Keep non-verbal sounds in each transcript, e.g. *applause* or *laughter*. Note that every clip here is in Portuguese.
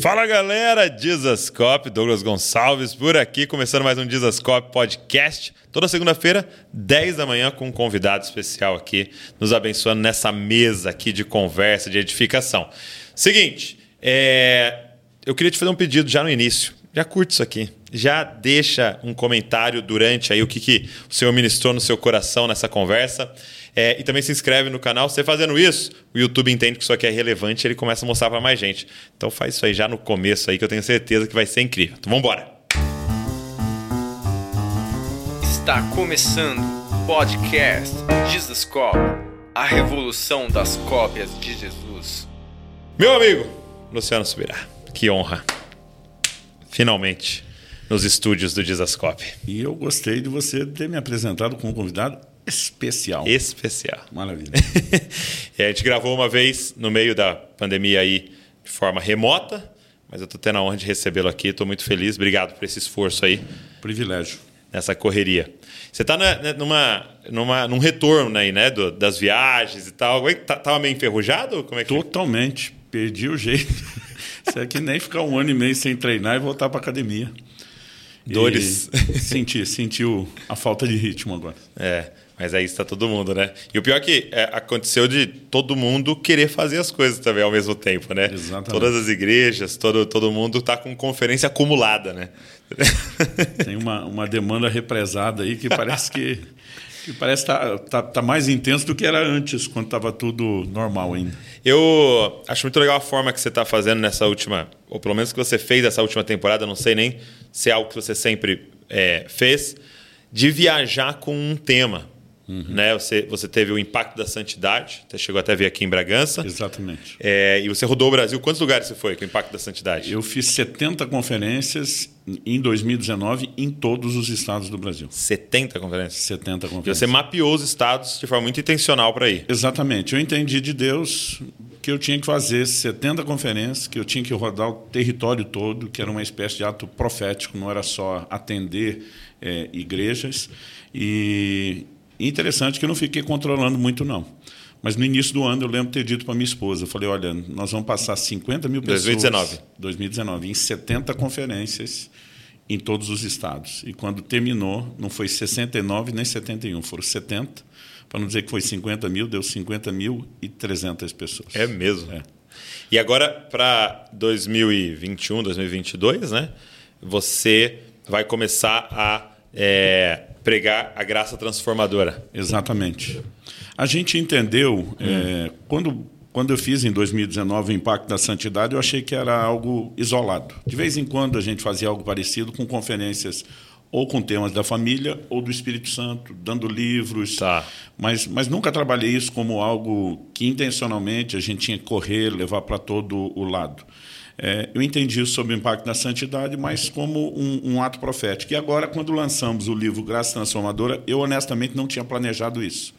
Fala galera, Dizascope, Douglas Gonçalves por aqui, começando mais um Dizascope Podcast. Toda segunda-feira, 10 da manhã, com um convidado especial aqui, nos abençoando nessa mesa aqui de conversa, de edificação. Seguinte, é... eu queria te fazer um pedido já no início. Já curte isso aqui. Já deixa um comentário durante aí o que, que o Senhor ministrou no seu coração nessa conversa. É, e também se inscreve no canal. Você fazendo isso, o YouTube entende que isso aqui é relevante e ele começa a mostrar para mais gente. Então faz isso aí já no começo aí que eu tenho certeza que vai ser incrível. Então vamos embora. Está começando o podcast Jesus Cop, a revolução das cópias de Jesus. Meu amigo Luciano Subirá, que honra. Finalmente nos estúdios do Dizascope. E eu gostei de você ter me apresentado como convidado especial. Especial. Maravilha. *laughs* e a gente gravou uma vez no meio da pandemia aí de forma remota, mas eu estou tendo a honra de recebê-lo aqui, estou muito feliz. Obrigado por esse esforço aí. Privilégio. Nessa correria. Você está né, numa, numa, num retorno aí, né? Do, das viagens e tal. Estava tá, meio enferrujado? Como é que Totalmente. Perdi o jeito. *laughs* Isso é que nem ficar um ano e meio sem treinar e voltar para academia. Dores. E senti, senti a falta de ritmo agora. É. Mas aí está todo mundo, né? E o pior é que é, aconteceu de todo mundo querer fazer as coisas também ao mesmo tempo, né? Exatamente. Todas as igrejas, todo, todo mundo está com conferência acumulada, né? *laughs* Tem uma, uma demanda represada aí que parece que, que parece tá, tá, tá mais intenso do que era antes, quando estava tudo normal ainda. Eu acho muito legal a forma que você está fazendo nessa última, ou pelo menos que você fez nessa última temporada, não sei nem se é algo que você sempre é, fez, de viajar com um tema. Uhum. Né? Você, você teve o impacto da santidade, você chegou até a vir aqui em Bragança. Exatamente. É, e você rodou o Brasil. Quantos lugares você foi com o impacto da santidade? Eu fiz 70 conferências em 2019 em todos os estados do Brasil. 70 conferências? 70 conferências. E você mapeou os estados de forma muito intencional para ir. Exatamente. Eu entendi de Deus que eu tinha que fazer 70 conferências, que eu tinha que rodar o território todo, que era uma espécie de ato profético, não era só atender é, igrejas. E interessante que eu não fiquei controlando muito, não. Mas no início do ano eu lembro ter dito para minha esposa, eu falei, olha, nós vamos passar 50 mil pessoas... 2019. 2019, em 70 conferências em todos os estados. E quando terminou, não foi 69 nem 71, foram 70. Para não dizer que foi 50 mil, deu 50 mil e 300 pessoas. É mesmo? É. E agora, para 2021, 2022, né? Você vai começar a é, pregar a graça transformadora. Exatamente. A gente entendeu, hum. é, quando, quando eu fiz em 2019 o Impacto da Santidade, eu achei que era algo isolado. De vez em quando a gente fazia algo parecido com conferências ou com temas da família ou do Espírito Santo, dando livros. Tá. Mas, mas nunca trabalhei isso como algo que intencionalmente a gente tinha que correr, levar para todo o lado. É, eu entendi isso sobre o impacto da santidade, mas como um, um, ato profético. E agora, quando lançamos o livro Graça Transformadora, eu honestamente não tinha planejado isso.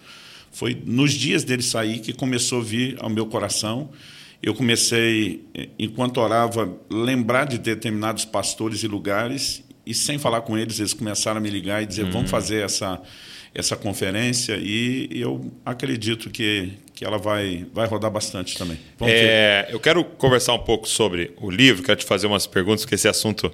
Foi nos dias dele sair que começou a vir ao meu coração. Eu comecei, é, enquanto orava, lembrar de determinados pastores e lugares, e sem falar com eles, eles começaram a me ligar e dizer: uhum. vamos fazer essa essa conferência e eu acredito que, que ela vai, vai rodar bastante também. É, eu quero conversar um pouco sobre o livro, quero te fazer umas perguntas, porque esse assunto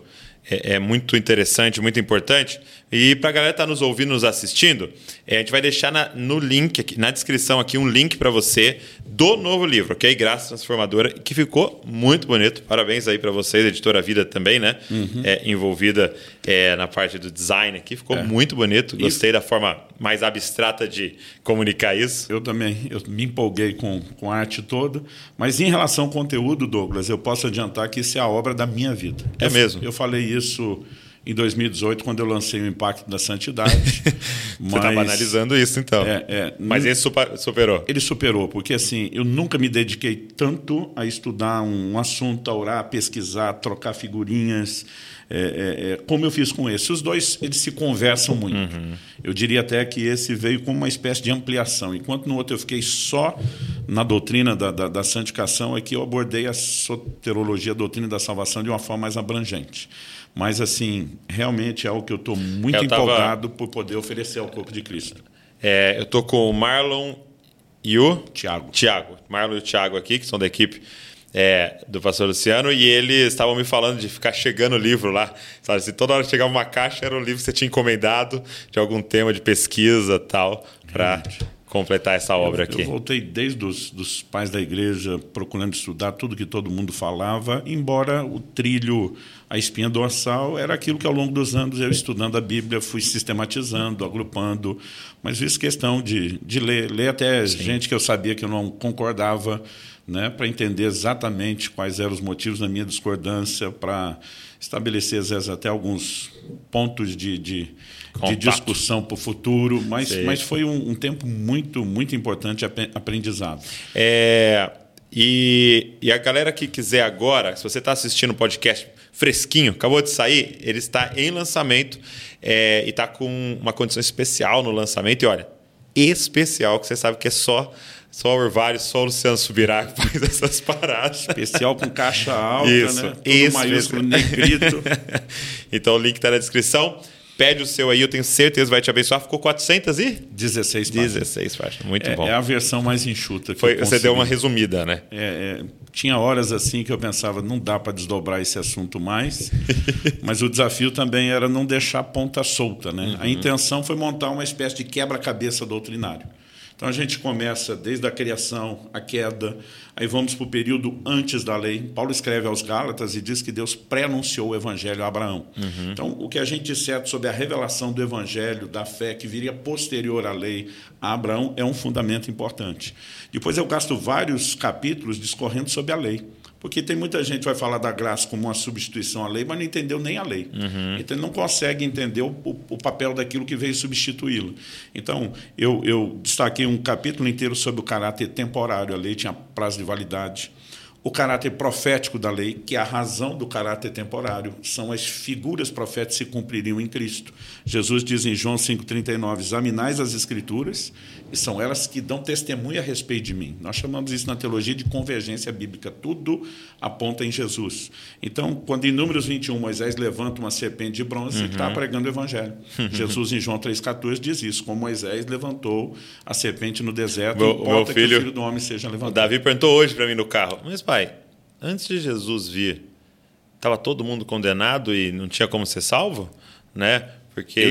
é, é muito interessante, muito importante. E para a galera que está nos ouvindo, nos assistindo, é, a gente vai deixar na, no link, aqui, na descrição aqui, um link para você do novo livro, ok? Graça Transformadora, que ficou muito bonito. Parabéns aí para vocês, editora Vida também, né? Uhum. É, envolvida é, na parte do design aqui. Ficou é. muito bonito. Gostei da forma mais abstrata de comunicar isso. Eu também. Eu me empolguei com, com a arte toda. Mas em relação ao conteúdo, Douglas, eu posso adiantar que isso é a obra da minha vida. É eu, mesmo? Eu falei isso em 2018, quando eu lancei o Impacto da Santidade. *laughs* Você estava analisando isso, então. É, é, Mas esse superou? Ele superou, porque assim, eu nunca me dediquei tanto a estudar um assunto, a orar, a pesquisar, a trocar figurinhas, é, é, é, como eu fiz com esse. Os dois, eles se conversam muito. Uhum. Eu diria até que esse veio como uma espécie de ampliação. Enquanto no outro eu fiquei só na doutrina da, da, da santificação, é que eu abordei a soterologia, a doutrina da salvação, de uma forma mais abrangente. Mas, assim, realmente é algo que eu estou muito eu tava... empolgado por poder oferecer ao corpo de Cristo. É, eu estou com o Marlon e o Tiago. Tiago. Marlon e o Tiago aqui, que são da equipe é, do pastor Luciano e eles estavam me falando de ficar chegando o livro lá. Sabe? Se toda hora chegava uma caixa, era o livro que você tinha encomendado de algum tema de pesquisa tal, para completar essa obra eu, aqui. Eu voltei desde os dos pais da igreja procurando estudar tudo que todo mundo falava, embora o trilho, a espinha dorsal, era aquilo que ao longo dos anos eu estudando a Bíblia fui sistematizando, agrupando, mas fiz questão de, de ler, ler até Sim. gente que eu sabia que eu não concordava, né, para entender exatamente quais eram os motivos da minha discordância, para estabelecer às vezes até alguns pontos de, de, de discussão para o futuro, mas, mas foi um, um, tempo muito, muito importante aprendizado. É, e, e a galera que quiser agora, se você está assistindo o podcast fresquinho, acabou de sair, ele está em lançamento é, e está com uma condição especial no lançamento. E olha, especial, que você sabe que é só só o Orvalho, só o Luciano Subirá que *laughs* faz essas paradas. Especial com caixa alta, Isso, né? Tudo isso, maiúsculo, negrito. *laughs* então o link está na descrição. Pede o seu aí, eu tenho certeza vai te abençoar. Ficou 400 e? 16 páginas. 16 páginas, muito é, bom. É a versão mais enxuta que Foi, Você deu uma resumida, né? É, é, tinha horas assim que eu pensava, não dá para desdobrar esse assunto mais, *laughs* mas o desafio também era não deixar a ponta solta. Né? Uhum. A intenção foi montar uma espécie de quebra-cabeça doutrinário. Então a gente começa desde a criação, a queda, aí vamos para o período antes da lei. Paulo escreve aos Gálatas e diz que Deus pré-anunciou o evangelho a Abraão. Uhum. Então o que a gente disser sobre a revelação do evangelho, da fé que viria posterior à lei a Abraão é um fundamento importante. Depois eu gasto vários capítulos discorrendo sobre a lei. Porque tem muita gente que vai falar da graça como uma substituição à lei, mas não entendeu nem a lei. Uhum. Então, não consegue entender o, o, papel daquilo que veio substituí-lo. Então, eu, eu destaquei um capítulo inteiro sobre o caráter temporário. A lei tinha prazo de validade o caráter profético da lei, que é a razão do caráter temporário, são as figuras proféticas que se cumpririam em Cristo. Jesus diz em João 5,39: examinais as Escrituras, e são elas que dão testemunho a respeito de mim. Nós chamamos isso na teologia de convergência bíblica, tudo aponta em Jesus. Então, quando em Números 21 Moisés levanta uma serpente de bronze, uhum. está pregando o Evangelho. *laughs* Jesus, em João 3,14, diz isso: como Moisés levantou a serpente no deserto, meu, meu filho, que o filho do homem seja levantado. O Davi perguntou hoje para mim no carro, mas pai, antes de Jesus vir, estava todo mundo condenado e não tinha como ser salvo? Né? Porque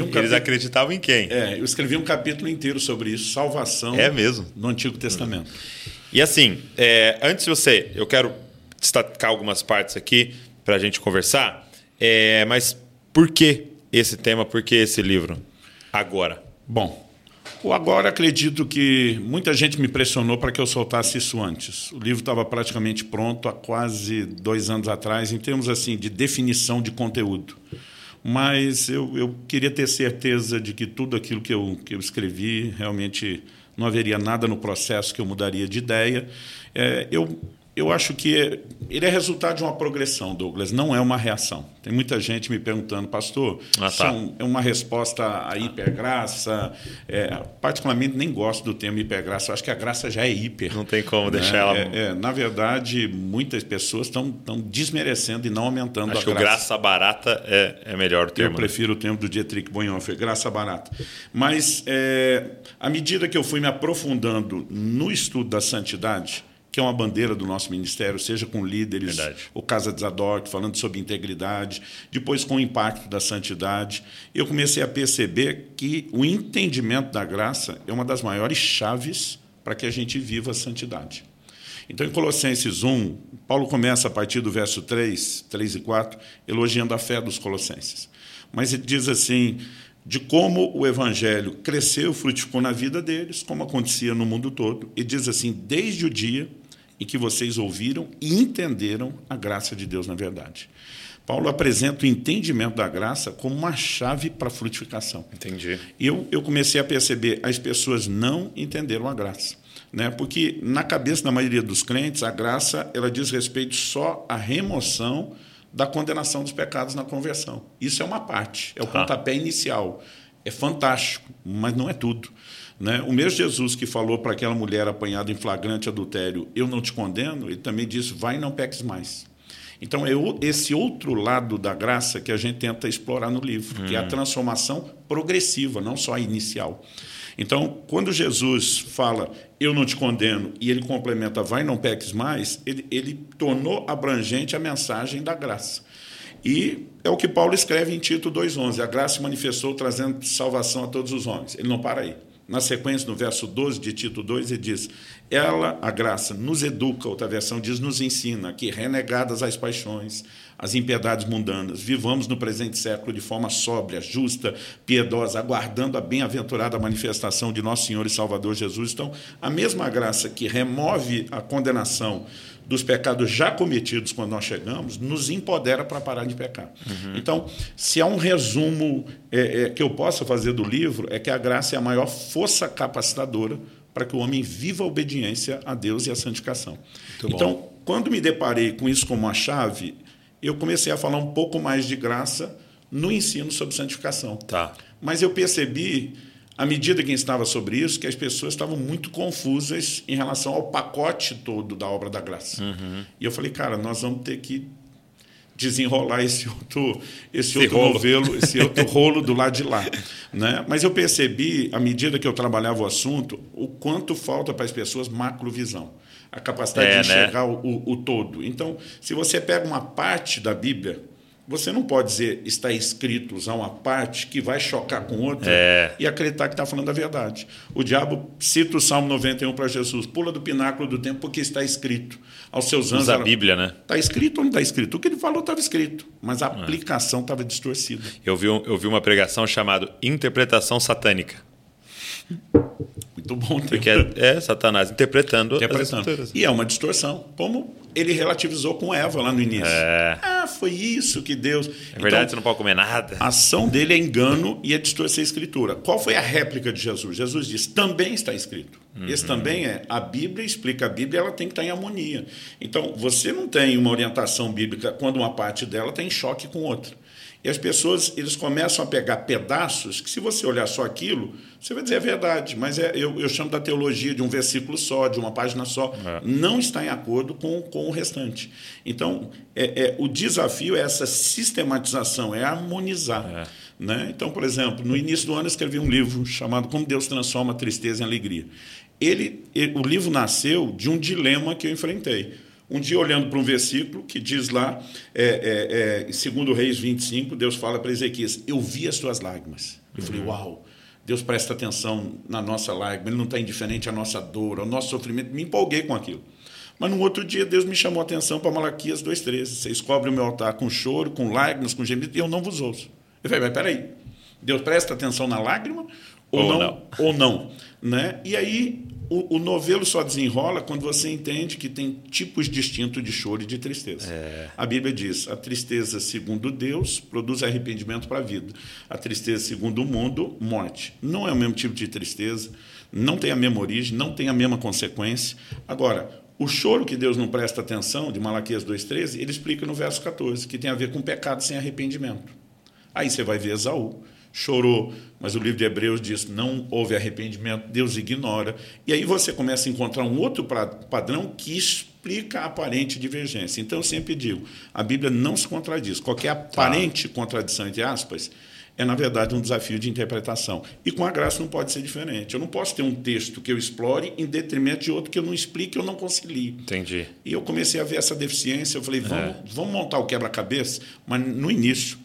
um eles capítulo, acreditavam em quem? É, eu escrevi um capítulo inteiro sobre isso, salvação é mesmo? no Antigo Testamento. E assim, é, antes de você, eu quero destacar algumas partes aqui para a gente conversar, é, mas por que esse tema, por que esse livro agora? Bom, Agora acredito que muita gente me pressionou para que eu soltasse isso antes. O livro estava praticamente pronto há quase dois anos atrás, em termos assim de definição de conteúdo. Mas eu, eu queria ter certeza de que tudo aquilo que eu, que eu escrevi realmente não haveria nada no processo que eu mudaria de ideia. É, eu eu acho que ele é resultado de uma progressão, Douglas, não é uma reação. Tem muita gente me perguntando, pastor, ah, tá. é uma resposta à hipergraça. É, particularmente, nem gosto do termo hipergraça. Eu acho que a graça já é hiper. Não tem como né? deixar ela. É, é, na verdade, muitas pessoas estão desmerecendo e não aumentando acho a graça. que graça barata é, é melhor o termo. Eu né? prefiro o termo do Dietrich Bonhoeffer, graça barata. Mas, é, à medida que eu fui me aprofundando no estudo da santidade, que é uma bandeira do nosso ministério, seja com líderes, Verdade. o Casa de Zadok, falando sobre integridade, depois com o impacto da santidade. Eu comecei a perceber que o entendimento da graça é uma das maiores chaves para que a gente viva a santidade. Então, em Colossenses 1, Paulo começa a partir do verso 3, 3 e 4, elogiando a fé dos colossenses. Mas ele diz assim: de como o evangelho cresceu, frutificou na vida deles, como acontecia no mundo todo. E diz assim: desde o dia em que vocês ouviram e entenderam a graça de Deus na verdade. Paulo apresenta o entendimento da graça como uma chave para a frutificação. Entendi. Eu, eu comecei a perceber, as pessoas não entenderam a graça. Né? Porque, na cabeça da maioria dos crentes, a graça ela diz respeito só à remoção da condenação dos pecados na conversão. Isso é uma parte, é o pontapé inicial. É fantástico, mas não é tudo. Né? O mesmo Jesus que falou para aquela mulher apanhada em flagrante adultério, eu não te condeno, ele também disse, vai e não peques mais. Então, é esse outro lado da graça que a gente tenta explorar no livro, hum. que é a hum. transformação progressiva, não só a inicial. Então, quando Jesus fala, eu não te condeno, e ele complementa, vai, não peques mais, ele, ele tornou abrangente a mensagem da graça. E é o que Paulo escreve em Tito 2,11: a graça se manifestou trazendo salvação a todos os homens. Ele não para aí. Na sequência, no verso 12 de Tito 2, ele diz: Ela, a graça, nos educa, outra versão diz, nos ensina que, renegadas as paixões, as impiedades mundanas, vivamos no presente século de forma sóbria, justa, piedosa, aguardando a bem-aventurada manifestação de nosso Senhor e Salvador Jesus. Então, a mesma graça que remove a condenação dos pecados já cometidos quando nós chegamos, nos empodera para parar de pecar. Uhum. Então, se há um resumo é, é, que eu possa fazer do livro, é que a graça é a maior força capacitadora para que o homem viva a obediência a Deus e a santificação. Muito então, bom. quando me deparei com isso como uma chave, eu comecei a falar um pouco mais de graça no ensino sobre santificação. Tá. Mas eu percebi à medida que estava sobre isso, que as pessoas estavam muito confusas em relação ao pacote todo da obra da graça. Uhum. E eu falei, cara, nós vamos ter que desenrolar esse outro, esse, esse outro rolo. novelo, esse *laughs* outro rolo do lado de lá. Né? Mas eu percebi, à medida que eu trabalhava o assunto, o quanto falta para as pessoas macrovisão. A capacidade é, de né? enxergar né? o, o todo. Então, se você pega uma parte da Bíblia, você não pode dizer está escrito, usar uma parte que vai chocar com outra é. e acreditar que está falando a verdade. O diabo cita o Salmo 91 para Jesus, pula do pináculo do tempo porque está escrito. Aos seus anos. Usa a Bíblia, né? Está escrito ou não está escrito? O que ele falou estava escrito, mas a é. aplicação estava distorcida. Eu vi, eu vi uma pregação chamada Interpretação Satânica. Muito bom. Porque é, é Satanás interpretando, interpretando. as escrituras. E é uma distorção. Como ele relativizou com Eva lá no início. É. Ah, foi isso que Deus. É verdade, então, você não pode comer nada. A ação dele é engano e é distorcer a escritura. Qual foi a réplica de Jesus? Jesus disse: também está escrito. Uhum. Esse também é. A Bíblia explica a Bíblia, ela tem que estar em harmonia. Então, você não tem uma orientação bíblica quando uma parte dela está em choque com outra. E as pessoas eles começam a pegar pedaços que, se você olhar só aquilo, você vai dizer é verdade, mas é, eu, eu chamo da teologia de um versículo só, de uma página só. É. Não está em acordo com, com o restante. Então, é, é, o desafio é essa sistematização, é harmonizar. É. Né? Então, por exemplo, no início do ano eu escrevi um livro chamado Como Deus Transforma a Tristeza em Alegria. Ele, ele o livro nasceu de um dilema que eu enfrentei um dia, olhando para um versículo que diz lá, é, é, é, segundo Reis 25, Deus fala para Ezequias: Eu vi as tuas lágrimas. Eu uhum. falei: Uau, Deus presta atenção na nossa lágrima, Ele não está indiferente à nossa dor, ao nosso sofrimento. Me empolguei com aquilo. Mas no outro dia, Deus me chamou a atenção para Malaquias 2,13. Vocês cobrem o meu altar com choro, com lágrimas, com gemidos, e eu não vos ouço. Eu falei: Mas peraí, Deus presta atenção na lágrima ou, ou não, não? *laughs* Ou não. Né? E aí o, o, novelo só desenrola quando você entende que tem tipos distintos de choro e de tristeza. É. A Bíblia diz: a tristeza, segundo Deus, produz arrependimento para a vida. A tristeza, segundo o mundo, morte. Não é o mesmo tipo de tristeza, não tem a mesma origem, não tem a mesma consequência. Agora, o choro que Deus não presta atenção, de Malaquias 2,13, ele explica no verso 14, que tem a ver com pecado sem arrependimento. Aí você vai ver Esaú chorou, mas o livro de Hebreus diz não houve arrependimento, Deus ignora. E aí você começa a encontrar um outro padrão que explica a aparente divergência. Então eu sempre digo, a Bíblia não se contradiz. Qualquer aparente tá. contradição, entre aspas, é, na verdade, um desafio de interpretação. E com a graça não pode ser diferente. Eu não posso ter um texto que eu explore em detrimento de outro que eu não explique ou não concilie. Entendi. E eu comecei a ver essa deficiência. Eu falei, vamos, é. vamos montar o quebra-cabeça, mas no início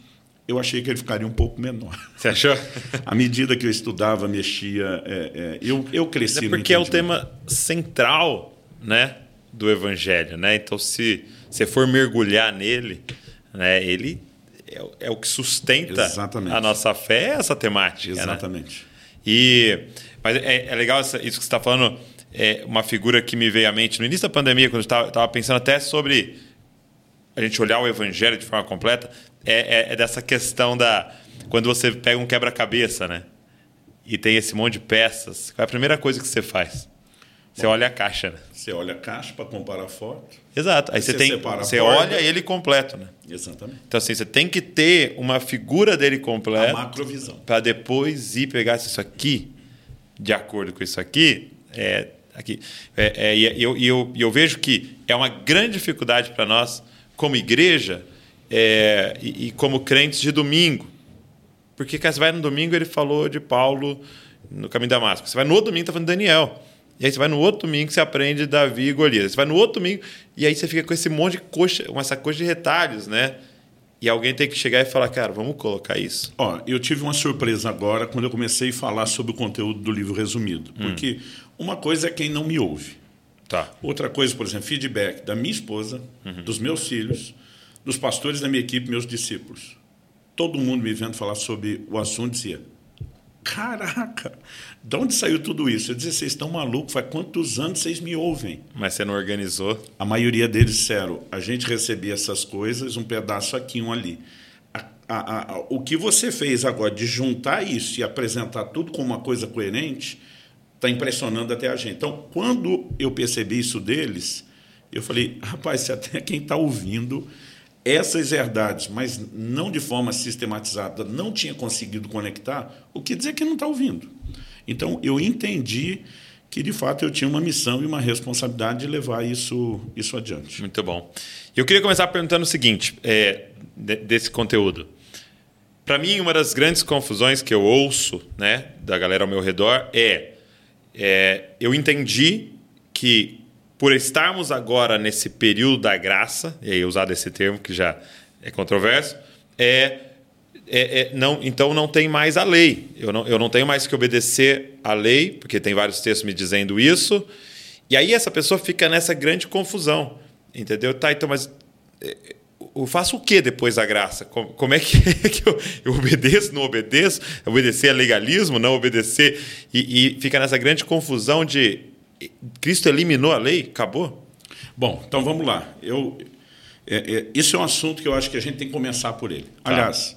eu achei que ele ficaria um pouco menor. *laughs* Você achou? à medida que eu estudava, mexia, é, é, eu, eu cresci é porque é o tema central né, do Evangelho. Né? Então, se você for mergulhar nele, né, ele é, é o que sustenta Exatamente. a nossa fé, é essa temática. Né? Exatamente. Né? E, mas é, é legal isso que você está falando, é uma figura que me veio à mente no início da pandemia, quando eu estava pensando até sobre a gente olhar o Evangelho de forma completa, é, é, é dessa questão da. Quando você pega um quebra-cabeça, né? E tem esse monte de peças, qual é a primeira coisa que você faz? Você olha a caixa, né? Você olha a caixa para comparar a foto. Exato. Aí você, você tem. Você olha ele completo, né? Exatamente. Então, assim, você tem que ter uma figura dele completa. A macrovisão. Para depois ir pegar isso aqui, de acordo com isso aqui, é, aqui. É, é, e eu, eu, eu vejo que é uma grande dificuldade para nós, como igreja, é, e, e, como crentes de domingo. Porque você vai no domingo, ele falou de Paulo no caminho da Damasco. Você vai no domingo, está falando de Daniel. E aí você vai no outro domingo que você aprende Davi e Golias. Você vai no outro domingo e aí você fica com esse monte de coxa, com essa coxa de retalhos, né? E alguém tem que chegar e falar, cara, vamos colocar isso. Ó, eu tive uma surpresa agora quando eu comecei a falar sobre o conteúdo do livro resumido. Hum. Porque uma coisa é quem não me ouve. Tá. Outra coisa, por exemplo, feedback da minha esposa, uhum. dos meus filhos, dos pastores da minha equipe, meus discípulos. Todo mundo me vendo falar sobre o assunto dizia: Caraca, de onde saiu tudo isso? Eu disse, vocês estão malucos, faz quantos anos vocês me ouvem? Mas você não organizou? A maioria deles disseram, a gente recebia essas coisas, um pedaço aqui, um ali. A, a, a, o que você fez agora de juntar isso e apresentar tudo como uma coisa coerente, está impressionando até a gente. Então, quando eu percebi isso deles, eu falei, rapaz, se até quem está ouvindo essas verdades, mas não de forma sistematizada, não tinha conseguido conectar, o que dizer que não está ouvindo. Então, eu entendi que, de fato, eu tinha uma missão e uma responsabilidade de levar isso, isso adiante. Muito bom. Eu queria começar perguntando o seguinte, é, desse conteúdo. Para mim, uma das grandes confusões que eu ouço né, da galera ao meu redor é, é eu entendi que por estarmos agora nesse período da graça, e aí usado esse termo que já é controverso, é, é, é, não, então não tem mais a lei. Eu não, eu não tenho mais que obedecer à lei, porque tem vários textos me dizendo isso. E aí essa pessoa fica nessa grande confusão. Entendeu? Tá, então, mas é, eu faço o que depois da graça? Como, como é que, *laughs* é que eu, eu, obedeço, não obedeço? Obedecer a legalismo, não obedecer? E, e fica nessa grande confusão de Cristo eliminou a lei? Acabou? Bom, então vamos lá. Eu, é, é, isso é um assunto que eu acho que a gente tem que começar por ele. Tá. Aliás,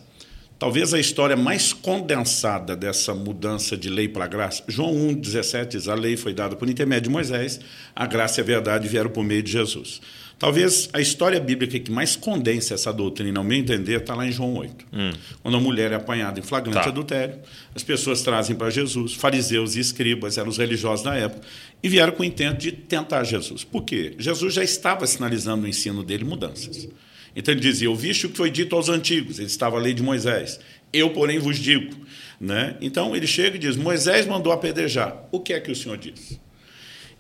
talvez a história mais condensada dessa mudança de lei para graça, João 1,17 diz: a lei foi dada por intermédio de Moisés, a graça e a verdade vieram por meio de Jesus. Talvez a história bíblica que mais condensa essa doutrina, ao meu entender, está lá em João 8. Hum. Quando a mulher é apanhada em flagrante tá. adultério, as pessoas trazem para Jesus, fariseus e escribas, eram os religiosos da época, e vieram com o intento de tentar Jesus. Por quê? Jesus já estava sinalizando no ensino dele mudanças. Então ele dizia: Ouviste o que foi dito aos antigos, ele estava a lei de Moisés. Eu, porém, vos digo. Né? Então ele chega e diz: Moisés mandou apedrejar. O que é que o Senhor diz?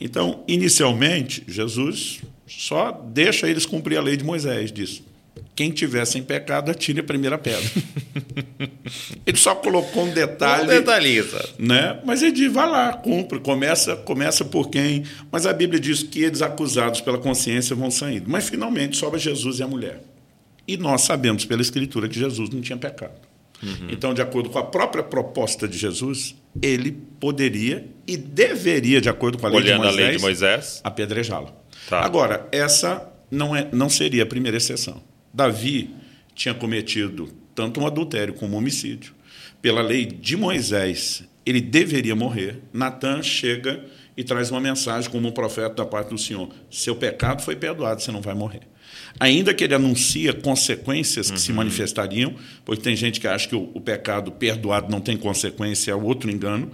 Então, inicialmente, Jesus só deixa eles cumprir a lei de Moisés, diz. Quem tiver sem pecado, atire a primeira pedra. *laughs* ele só colocou um detalhe. Um detalhista. Né? Mas ele diz, vai lá, cumpre, começa, começa por quem. Mas a Bíblia diz que eles acusados pela consciência vão saindo. Mas finalmente sobra Jesus e a mulher. E nós sabemos pela Escritura que Jesus não tinha pecado. Uhum. Então, de acordo com a própria proposta de Jesus, ele poderia e deveria, de acordo com a lei, Olhando de Moisés, a lei de Moisés, apedrejá-lo. Tá. Agora, essa não, é, não seria a primeira exceção. Davi tinha cometido tanto um adultério como um homicídio. Pela lei de Moisés, ele deveria morrer. Natan chega e traz uma mensagem como um profeta da parte do Senhor: seu pecado foi perdoado, você não vai morrer. Ainda que ele anuncia consequências que uhum. se manifestariam, pois tem gente que acha que o, o pecado perdoado não tem consequência, é outro engano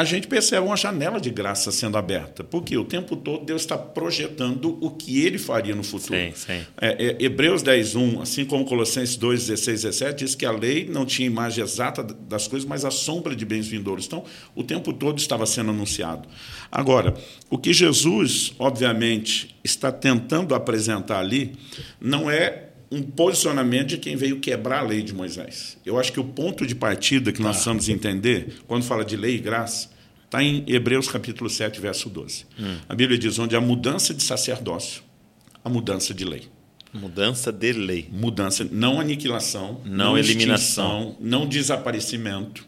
a gente percebe uma janela de graça sendo aberta. Porque o tempo todo Deus está projetando o que ele faria no futuro. Sim, sim. É, é, Hebreus 10, 1, assim como Colossenses 2, 16, 17, diz que a lei não tinha imagem exata das coisas, mas a sombra de bens vindouros. Então, o tempo todo estava sendo anunciado. Agora, o que Jesus, obviamente, está tentando apresentar ali não é um posicionamento de quem veio quebrar a lei de Moisés. Eu acho que o ponto de partida que nós ah. precisamos entender, quando fala de lei e graça, está em Hebreus capítulo 7, verso 12. Hum. A Bíblia diz: onde a mudança de sacerdócio, a mudança de lei. Mudança de lei. Mudança, não aniquilação, não, não eliminação, não desaparecimento.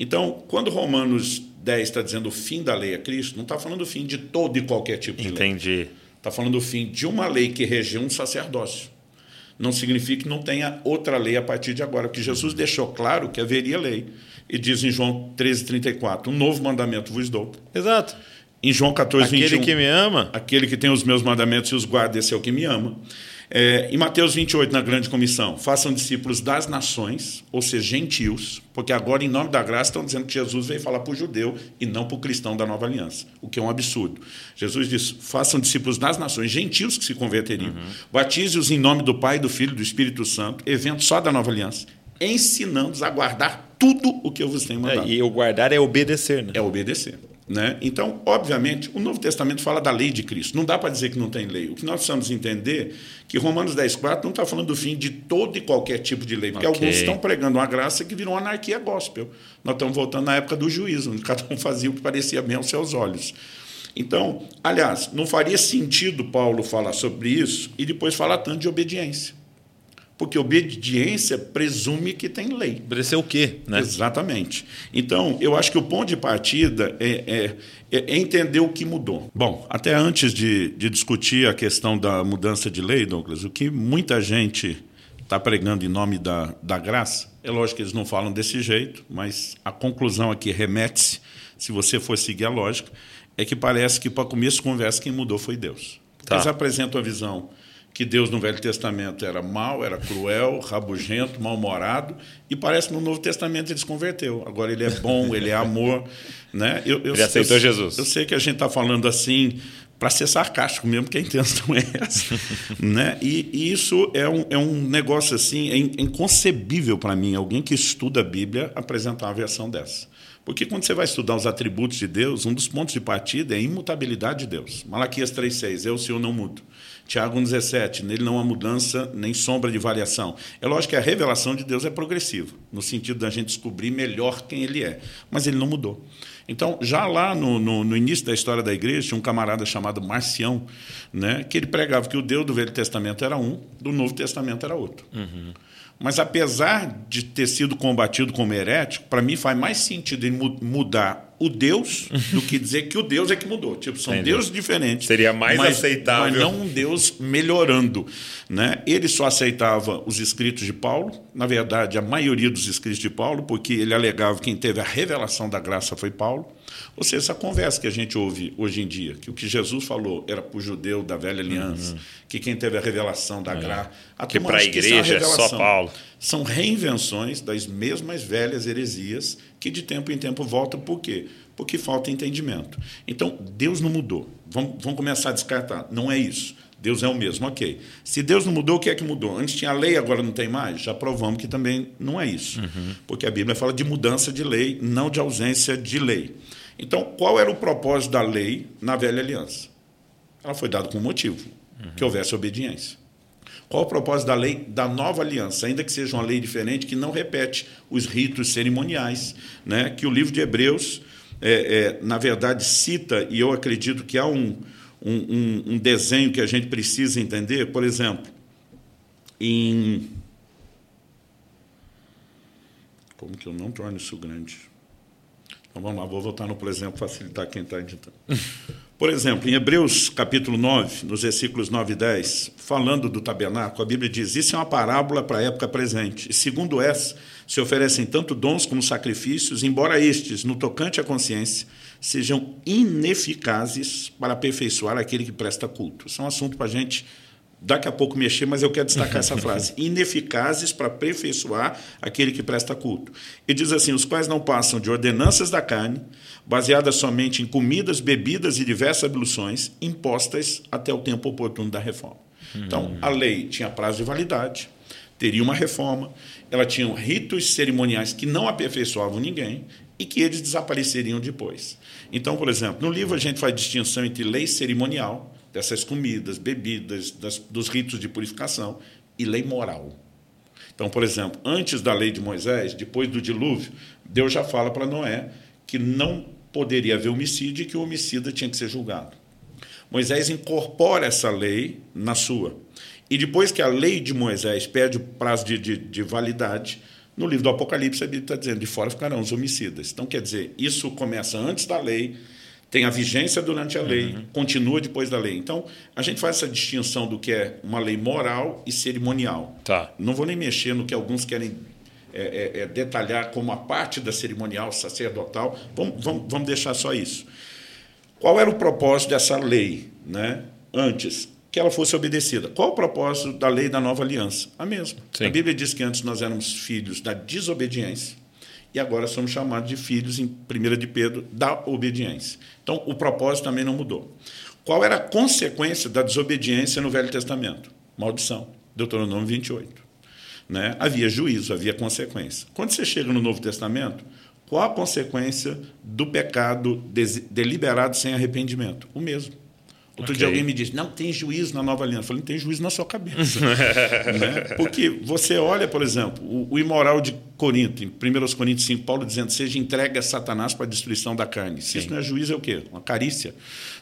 Então, quando Romanos 10 está dizendo o fim da lei é Cristo, não está falando o fim de todo e qualquer tipo de Entendi. lei. Entendi. Está falando o fim de uma lei que regia um sacerdócio não significa que não tenha outra lei a partir de agora, porque Jesus deixou claro que haveria lei. E diz em João 13,34: Um novo mandamento vos dou. Exato. Em João 14, aquele 21. Aquele que me ama. Aquele que tem os meus mandamentos e os guarda, esse é o que me ama. É, em Mateus 28, na grande comissão, façam discípulos das nações, ou seja, gentios, porque agora, em nome da graça, estão dizendo que Jesus veio falar para o judeu e não para o cristão da nova aliança, o que é um absurdo. Jesus diz: façam discípulos das nações, gentios que se converteriam. Uhum. Batize-os em nome do Pai, do Filho e do Espírito Santo, evento só da nova aliança. ensinando-os a guardar tudo o que eu vos tenho É, mandado. e o guardar é obedecer, né? É obedecer. Né? Então, obviamente, o Novo Testamento fala da lei de Cristo. Não dá para dizer que não tem lei. O que nós precisamos entender é que Romanos 10, 4 não está falando do fim de todo e qualquer tipo de lei, porque Ok. alguns estão pregando uma graça que virou uma anarquia gospel. Nós estamos voltando na época do juízo, onde cada um fazia o que parecia bem aos seus olhos. Então, aliás, não faria sentido Paulo falar sobre isso e depois falar tanto de obediência. Porque obediência presume que tem lei. Obedecer o quê, né? Exatamente. Então, eu acho que o ponto de partida é, é- é entender o que mudou. Bom, até antes de, de discutir a questão da mudança de lei, Douglas, o que muita gente está pregando em nome da, da graça, é lógico que eles não falam desse jeito, mas a conclusão aqui remete-se, se você for seguir a lógica, é que parece que, para começo de conversa, quem mudou foi Deus. Tá. Eles apresentam a visão que Deus no Velho Testamento era mau, era cruel, rabugento, mal-humorado, e parece que no Novo Testamento ele se converteu. Agora ele é bom, *laughs* ele é amor. Né? Eu, eu, Ele aceitou eu, Jesus. Eu sei que a gente está falando assim para ser sarcástico mesmo, porque a intenção é essa. *laughs* né? E, e isso é um, é um negócio assim, é é inconcebível para mim, alguém que estuda a Bíblia apresentar uma versão dessa. Porque quando você vai estudar os atributos de Deus, um dos pontos de partida é a imutabilidade de Deus. Malaquias 3,6, eu, o Senhor, não mudo. Tiago 1,17, nele não há mudança nem sombra de variação. É lógico que a revelação de Deus é progressiva, no sentido da gente descobrir melhor quem ele é. Mas ele não mudou. Então, já lá no, no, no início da história da igreja, tinha um camarada chamado Marcião, né, que ele pregava que o Deus do Velho Testamento era um, do Novo Testamento era outro. Mas apesar de ter sido combatido como herético, para mim faz mais sentido ele mu- mudar o Deus do que dizer que o Deus é que mudou. Tipo, são Entendi. deuses diferentes. Seria mais mas, aceitável. Mas não um Deus melhorando. Né? Ele só aceitava os escritos de Paulo, na verdade, a maioria dos escritos de Paulo, porque ele alegava que quem teve a revelação da graça foi Paulo. Ou seja, essa conversa que a gente ouve hoje em dia, que o que Jesus falou era para o judeu da velha aliança, que quem teve a revelação da graça. a Uhum. Que é uma igreja é só. Paulo. São reinvenções das mesmas velhas heresias que de tempo em tempo voltam. Por quê? Porque falta entendimento. Então, Deus não mudou. Vamos, vamos começar a descartar. Não é isso. Deus é o mesmo, ok. Se Deus não mudou, o que é que mudou? Antes tinha lei, agora não tem mais? Já provamos que também não é isso. Porque a Bíblia fala de mudança de lei, não de ausência de lei. Então, qual era o propósito da lei na velha aliança? Ela foi dada com um motivo, que houvesse obediência. Qual o propósito da lei da nova aliança, ainda que seja uma lei diferente, que não repete os ritos cerimoniais, né? que o livro de Hebreus, é, é, na verdade, cita, e eu acredito que há um, um, um- desenho que a gente precisa entender, por exemplo, em. Como que eu não torno isso grande? Então vamos lá, vou voltar no por exemplo, facilitar quem está editando. Por exemplo, em Hebreus capítulo 9, nos versículos 9 e 10, falando do tabernáculo, a Bíblia diz: Isso é uma parábola para a época presente. E segundo essa, se oferecem tanto dons como sacrifícios, embora estes, no tocante à consciência, sejam ineficazes para aperfeiçoar aquele que presta culto. Isso é um assunto para a gente daqui a pouco mexer, mas eu quero destacar essa frase: *laughs* ineficazes para aperfeiçoar aquele que presta culto. E diz assim: os quais não passam de ordenanças da carne, baseadas somente em comidas, bebidas e diversas abluções, impostas até o tempo oportuno da reforma. Então, a lei tinha prazo de validade, teria uma reforma, ela tinha ritos cerimoniais que não aperfeiçoavam ninguém e que eles desapareceriam depois. Então, por exemplo, no livro a gente faz distinção entre lei cerimonial, dessas comidas, bebidas, das, dos ritos de purificação, e lei moral. Então, por exemplo, antes da lei de Moisés, depois do dilúvio, Deus já fala para Noé que não poderia haver homicídio e que o homicida tinha que ser julgado. Moisés incorpora essa lei na sua. E depois que a lei de Moisés perde o prazo de, de, de validade, no livro do Apocalipse a Bíblia está dizendo: de fora ficarão os homicidas. Então, quer dizer, isso começa antes da lei, tem a vigência durante a lei, continua depois da lei. Então, a gente faz essa distinção do que é uma lei moral e cerimonial. Tá. Não vou nem mexer no que alguns querem é, é, é, detalhar como a parte da cerimonial sacerdotal. Vamos, vamos, vamos deixar só isso. Qual era o propósito dessa lei, né? Antes que ela fosse obedecida. Qual o propósito da lei da nova aliança? A mesma. Sim. A Bíblia diz que antes nós éramos filhos da desobediência e agora somos chamados de filhos, em 1 de Pedro, da obediência. Então, o propósito também não mudou. Qual era a consequência da desobediência no Velho Testamento? Maldição. Deuteronômio 28. né, havia juízo, havia consequência. Quando você chega no Novo Testamento, qual a consequência do pecado deliberado sem arrependimento? O mesmo. Outro okay. dia alguém me disse, não tem juízo na nova aliança. Eu falei, não tem juízo na sua cabeça. *laughs* né? Porque você olha, por exemplo, o, o, imoral de Corinto, em 1 Coríntios 5, Paulo dizendo, seja entregue a Satanás para a destruição da carne. Se Sim. isso não é juízo, é o quê? Uma carícia,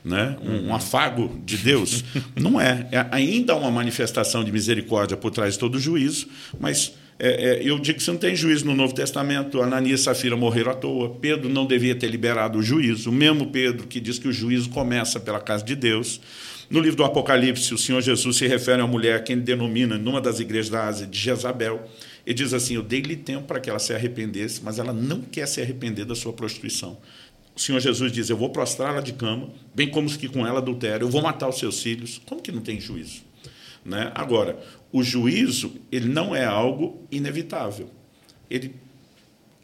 né? um, um uhum. afago de Deus. *laughs* não é. é. Ainda uma manifestação de misericórdia por trás de todo o juízo, mas é, é, eu digo que você não tem juízo no Novo Testamento. Ananias e Safira morreram à toa. Pedro não devia ter liberado o juízo. O mesmo Pedro que diz que o juízo começa pela casa de Deus. No livro do Apocalipse, o Senhor Jesus se refere a uma mulher que ele denomina, numa das igrejas da Ásia, de Jezabel. Ele diz assim: Eu dei-lhe tempo para que ela se arrependesse, mas ela não quer se arrepender da sua prostituição. O Senhor Jesus diz: Eu vou prostrá-la de cama, bem como os que com ela adulteram, eu vou matar os seus filhos. Como que não tem juízo? Né? Agora, o juízo ele não é algo inevitável. Ele,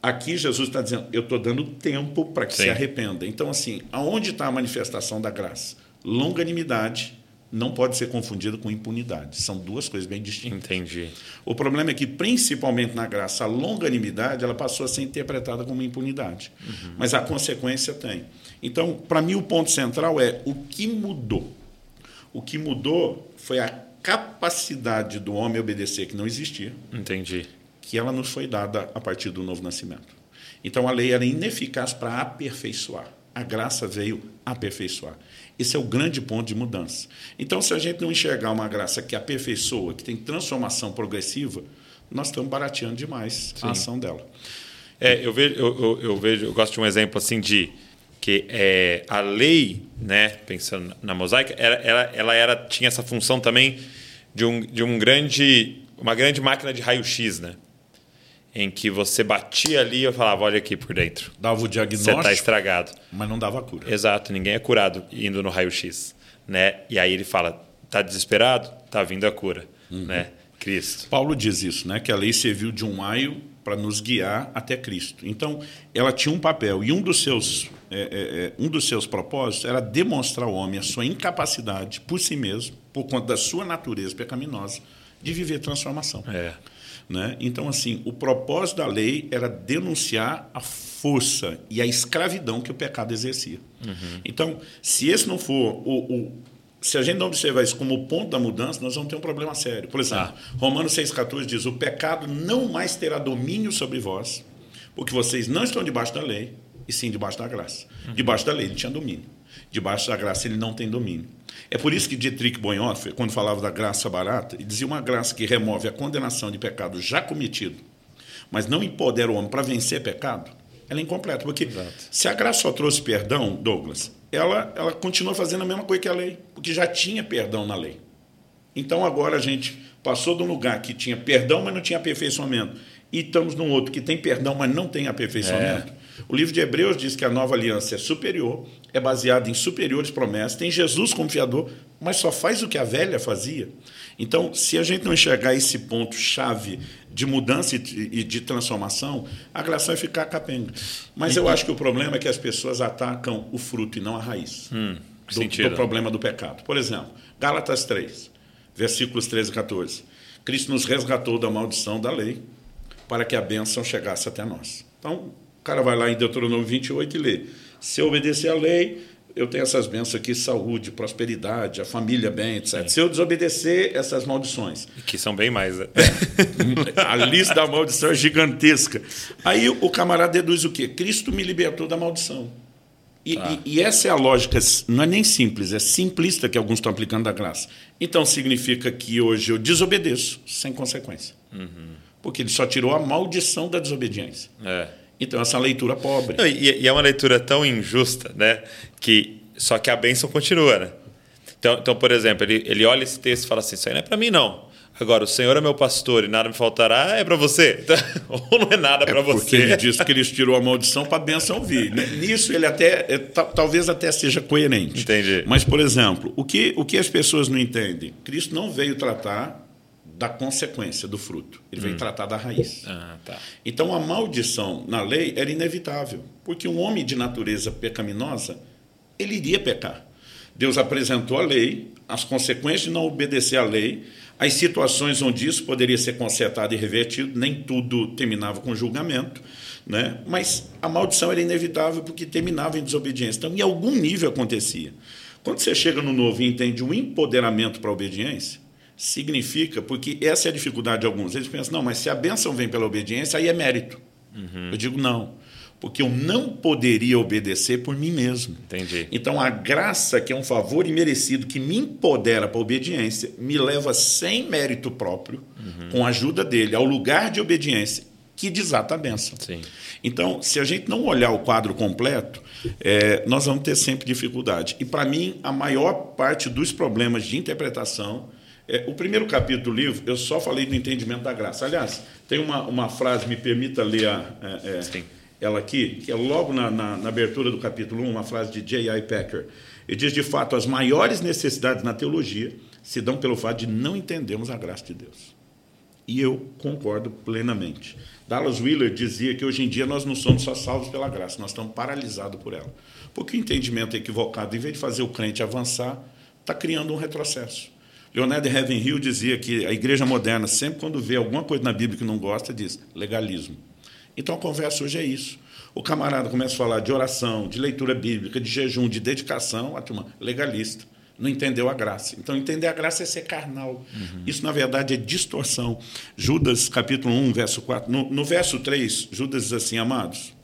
aqui Jesus está dizendo, eu estou dando tempo para que Sim. se arrependa. Então, assim, aonde está a manifestação da graça? Longanimidade não pode ser confundida com impunidade. São duas coisas bem distintas. Entendi. O problema é que, principalmente na graça, a longanimidade ela passou a ser interpretada como impunidade. Uhum. Mas a consequência tem. Então, para mim, o ponto central é o que mudou. O que mudou foi a capacidade do homem obedecer que não existia. Entendi. Que ela nos foi dada a partir do novo nascimento. Então a lei era ineficaz para aperfeiçoar. A graça veio aperfeiçoar. Esse é o grande ponto de mudança. Então, se a gente não enxergar uma graça que aperfeiçoa, que tem transformação progressiva, nós estamos barateando demais Sim. a ação dela. É, eu vejo, eu, eu, eu, vejo, eu gosto de um exemplo assim de que é, a lei, né, pensando na mosaica, ela, ela, ela era, tinha essa função também de, um, de um grande, uma grande máquina de raio-x, né? Em que você batia ali e falava, olha aqui por dentro. Dava o diagnóstico. Você está estragado. Mas não dava cura. Exato, ninguém é curado indo no raio-x. Né? E aí ele fala, está desesperado? Está vindo a cura. Uhum. Né? Cristo. Paulo diz isso, né? que a lei serviu de um aio para nos guiar até Cristo. Então, ela tinha um papel e um dos seus é, é, é, um dos seus propósitos era demonstrar ao homem a sua incapacidade por si mesmo, por conta da sua natureza pecaminosa, de viver transformação. É. Né? Então, assim, o propósito da lei era denunciar a força e a escravidão que o pecado exercia. Uhum. Então, se esse não for o, o, se a gente não observar isso como o ponto da mudança, nós vamos ter um problema sério. Por exemplo, ah. Romanos 6,14 diz: O pecado não mais terá domínio sobre vós, porque vocês não estão debaixo da lei, e sim debaixo da graça. Uhum. Debaixo da lei ele tinha domínio. Debaixo da graça ele não tem domínio. É por isso que Dietrich Bonhoeffer, quando falava da graça barata, ele dizia uma graça que remove a condenação de pecado já cometido, mas não empodera o homem para vencer pecado, ela é incompleta. Porque Exato. se a graça só trouxe perdão, Douglas, ela, ela continua fazendo a mesma coisa que a lei, porque já tinha perdão na lei. Então agora a gente passou de um lugar que tinha perdão, mas não tinha aperfeiçoamento, e estamos num outro que tem perdão, mas não tem aperfeiçoamento. É. O livro de Hebreus diz que a nova aliança é superior, é baseada em superiores promessas, tem Jesus como fiador, mas só faz o que a velha fazia. Então, se a gente não enxergar esse ponto chave de mudança e de transformação, a graça vai ficar capenga. Mas eu acho que o problema é que as pessoas atacam o fruto e não a raiz hum, do, do problema do pecado. Por exemplo, Gálatas 3, versículos 13 e 14. Cristo nos resgatou da maldição da lei para que a bênção chegasse até nós. Então, o cara vai lá em Deuteronômio 28 e lê: Se eu obedecer à lei, eu tenho essas bênçãos aqui, saúde, prosperidade, a família bem, etc. É. Se eu desobedecer, essas maldições. Que são bem mais. Né? *laughs* a lista da maldição é gigantesca. Aí o camarada deduz o quê? Cristo me libertou da maldição. E, ah. e, e, essa é a lógica, não é nem simples, é simplista que alguns estão aplicando da graça. Então significa que hoje eu desobedeço sem consequência. Uhum. Porque ele só tirou a maldição da desobediência. É. Então, essa leitura pobre. Não, e, e, é uma leitura tão injusta, né? Que só que a bênção continua, né? Então, então por exemplo, ele, ele olha esse texto e fala assim: Isso aí não é para mim, não. Agora, o Senhor é meu pastor e nada me faltará, é para você. *laughs* Ou não é nada para é você. Porque ele disse que ele tirou a maldição para a bênção vir. Nisso ele até, é, talvez até seja coerente. Entendi. Mas, por exemplo, o que, o que as pessoas não entendem? Cristo não veio tratar da consequência do fruto. Ele hum. veio tratar da raiz. Ah, tá. Então a maldição na lei era inevitável, porque um homem de natureza pecaminosa, ele iria pecar. Deus apresentou a lei, as consequências de não obedecer à lei, as situações onde isso poderia ser consertado e revertido, nem tudo terminava com julgamento, né? mas a maldição era inevitável porque terminava em desobediência. Então, em algum nível acontecia. Quando você chega no novo e entende o empoderamento para a obediência, significa, porque essa é a dificuldade de alguns, eles pensam, não, mas se a bênção vem pela obediência, aí é mérito. Uhum. Eu digo, não porque eu não poderia obedecer por mim mesmo. Entendi. Então a graça, que é um favor imerecido, que me empodera para a obediência, me leva sem mérito próprio, uhum. com a ajuda dele, ao lugar de obediência, que desata a bênção. Sim. Então, se a gente não olhar o quadro completo, é, nós vamos ter sempre dificuldade. E para mim, a maior parte dos problemas de interpretação. É, o primeiro capítulo do livro, eu só falei do entendimento da graça. Aliás, tem uma, uma frase, me permita ler a. É, é ela aqui, que é logo na, na, na abertura do capítulo 1, uma frase de J.I. Packer. Ele diz, de fato, as maiores necessidades na teologia se dão pelo fato de não entendermos a graça de Deus. E eu concordo plenamente. Dallas Wheeler dizia que hoje em dia nós não somos só salvos pela graça, nós estamos paralisados por ela. Porque o entendimento equivocado, em vez de fazer o crente avançar, está criando um retrocesso. Leonardo Ravenhill dizia que a igreja moderna, sempre quando vê alguma coisa na Bíblia que não gosta, diz legalismo. Então a conversa hoje é isso. O camarada começa a falar de oração, de leitura bíblica, de jejum, de dedicação, a turma legalista. Não entendeu a graça. Então, entender a graça é ser carnal. Uhum. Isso, na verdade, é distorção. Judas, capítulo 1, verso 4. No, no verso 3, Judas diz assim: Amados,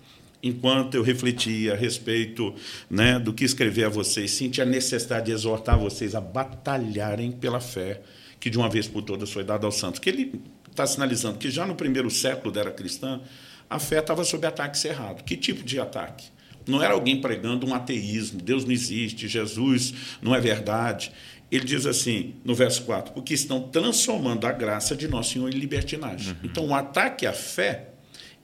enquanto eu refletia a respeito né, do que escrever a vocês, senti a necessidade de exortar vocês a batalharem pela fé que de uma vez por todas foi dada aos santos. Que ele está sinalizando que já no primeiro século da era cristã, a fé estava sob ataque cerrado. Que tipo de ataque? Não era alguém pregando um ateísmo, Deus não existe, Jesus não é verdade. Ele diz assim, no verso 4, porque estão transformando a graça de nosso Senhor em libertinagem. Uhum. Então, o ataque à fé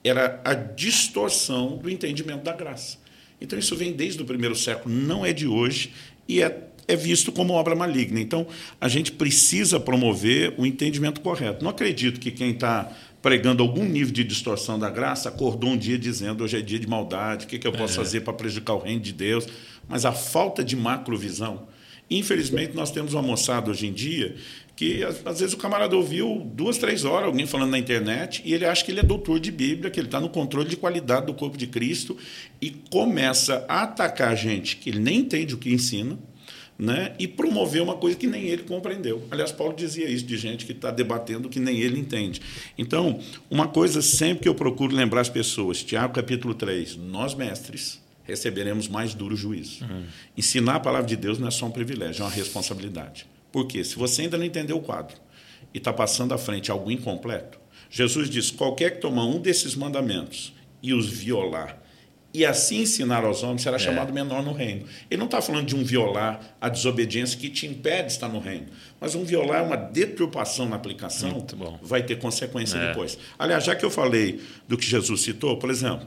era a distorção do entendimento da graça. Então, isso vem desde o primeiro século, não é de hoje, e é, é visto como obra maligna. Então, a gente precisa promover o entendimento correto. Não acredito que quem está pregando algum nível de distorção da graça, acordou um dia dizendo hoje é dia de maldade, o que, que eu posso é. fazer para prejudicar o reino de Deus? Mas a falta de macrovisão. Infelizmente, nós temos uma moçada hoje em dia que, às vezes, o camarada ouviu duas, três horas alguém falando na internet e ele acha que ele é doutor de Bíblia, que ele está no controle de qualidade do corpo de Cristo e começa a atacar gente que ele nem entende o que ensina, né, e promover uma coisa que nem ele compreendeu. Aliás, Paulo dizia isso de gente que está debatendo que nem ele entende. Então, uma coisa sempre que eu procuro lembrar as pessoas, Tiago capítulo 3, nós mestres receberemos mais duro juízo. Uhum. Ensinar a palavra de Deus não é só um privilégio, é uma responsabilidade. Por quê? Se você ainda não entendeu o quadro e está passando à frente algo incompleto, Jesus diz: qualquer que tomar um desses mandamentos e os violar, e assim ensinar aos homens, será é. chamado menor no reino. Ele não está falando de um violar a desobediência que te impede de estar no reino, mas um violar uma deturpação na aplicação vai ter consequência é. depois. Aliás, já que eu falei do que Jesus citou, por exemplo,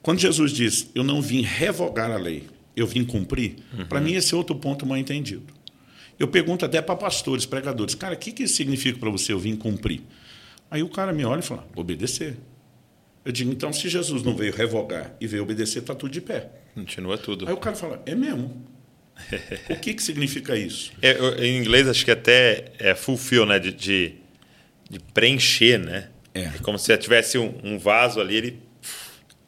quando Jesus diz, eu não vim revogar a lei, eu vim cumprir, uhum. para mim esse é outro ponto mal entendido. Eu pergunto até para pastores, pregadores, cara, o que, que significa para você eu vim cumprir? Aí o cara me olha e fala, obedecer. Eu digo, então, se Jesus não veio revogar e veio obedecer, está tudo de pé. Continua tudo. Aí o cara fala, é mesmo? o que, que significa isso? É, em inglês, acho que até é fulfill, né? De, de, de preencher, né? É. é como se tivesse um, um vaso ali, ele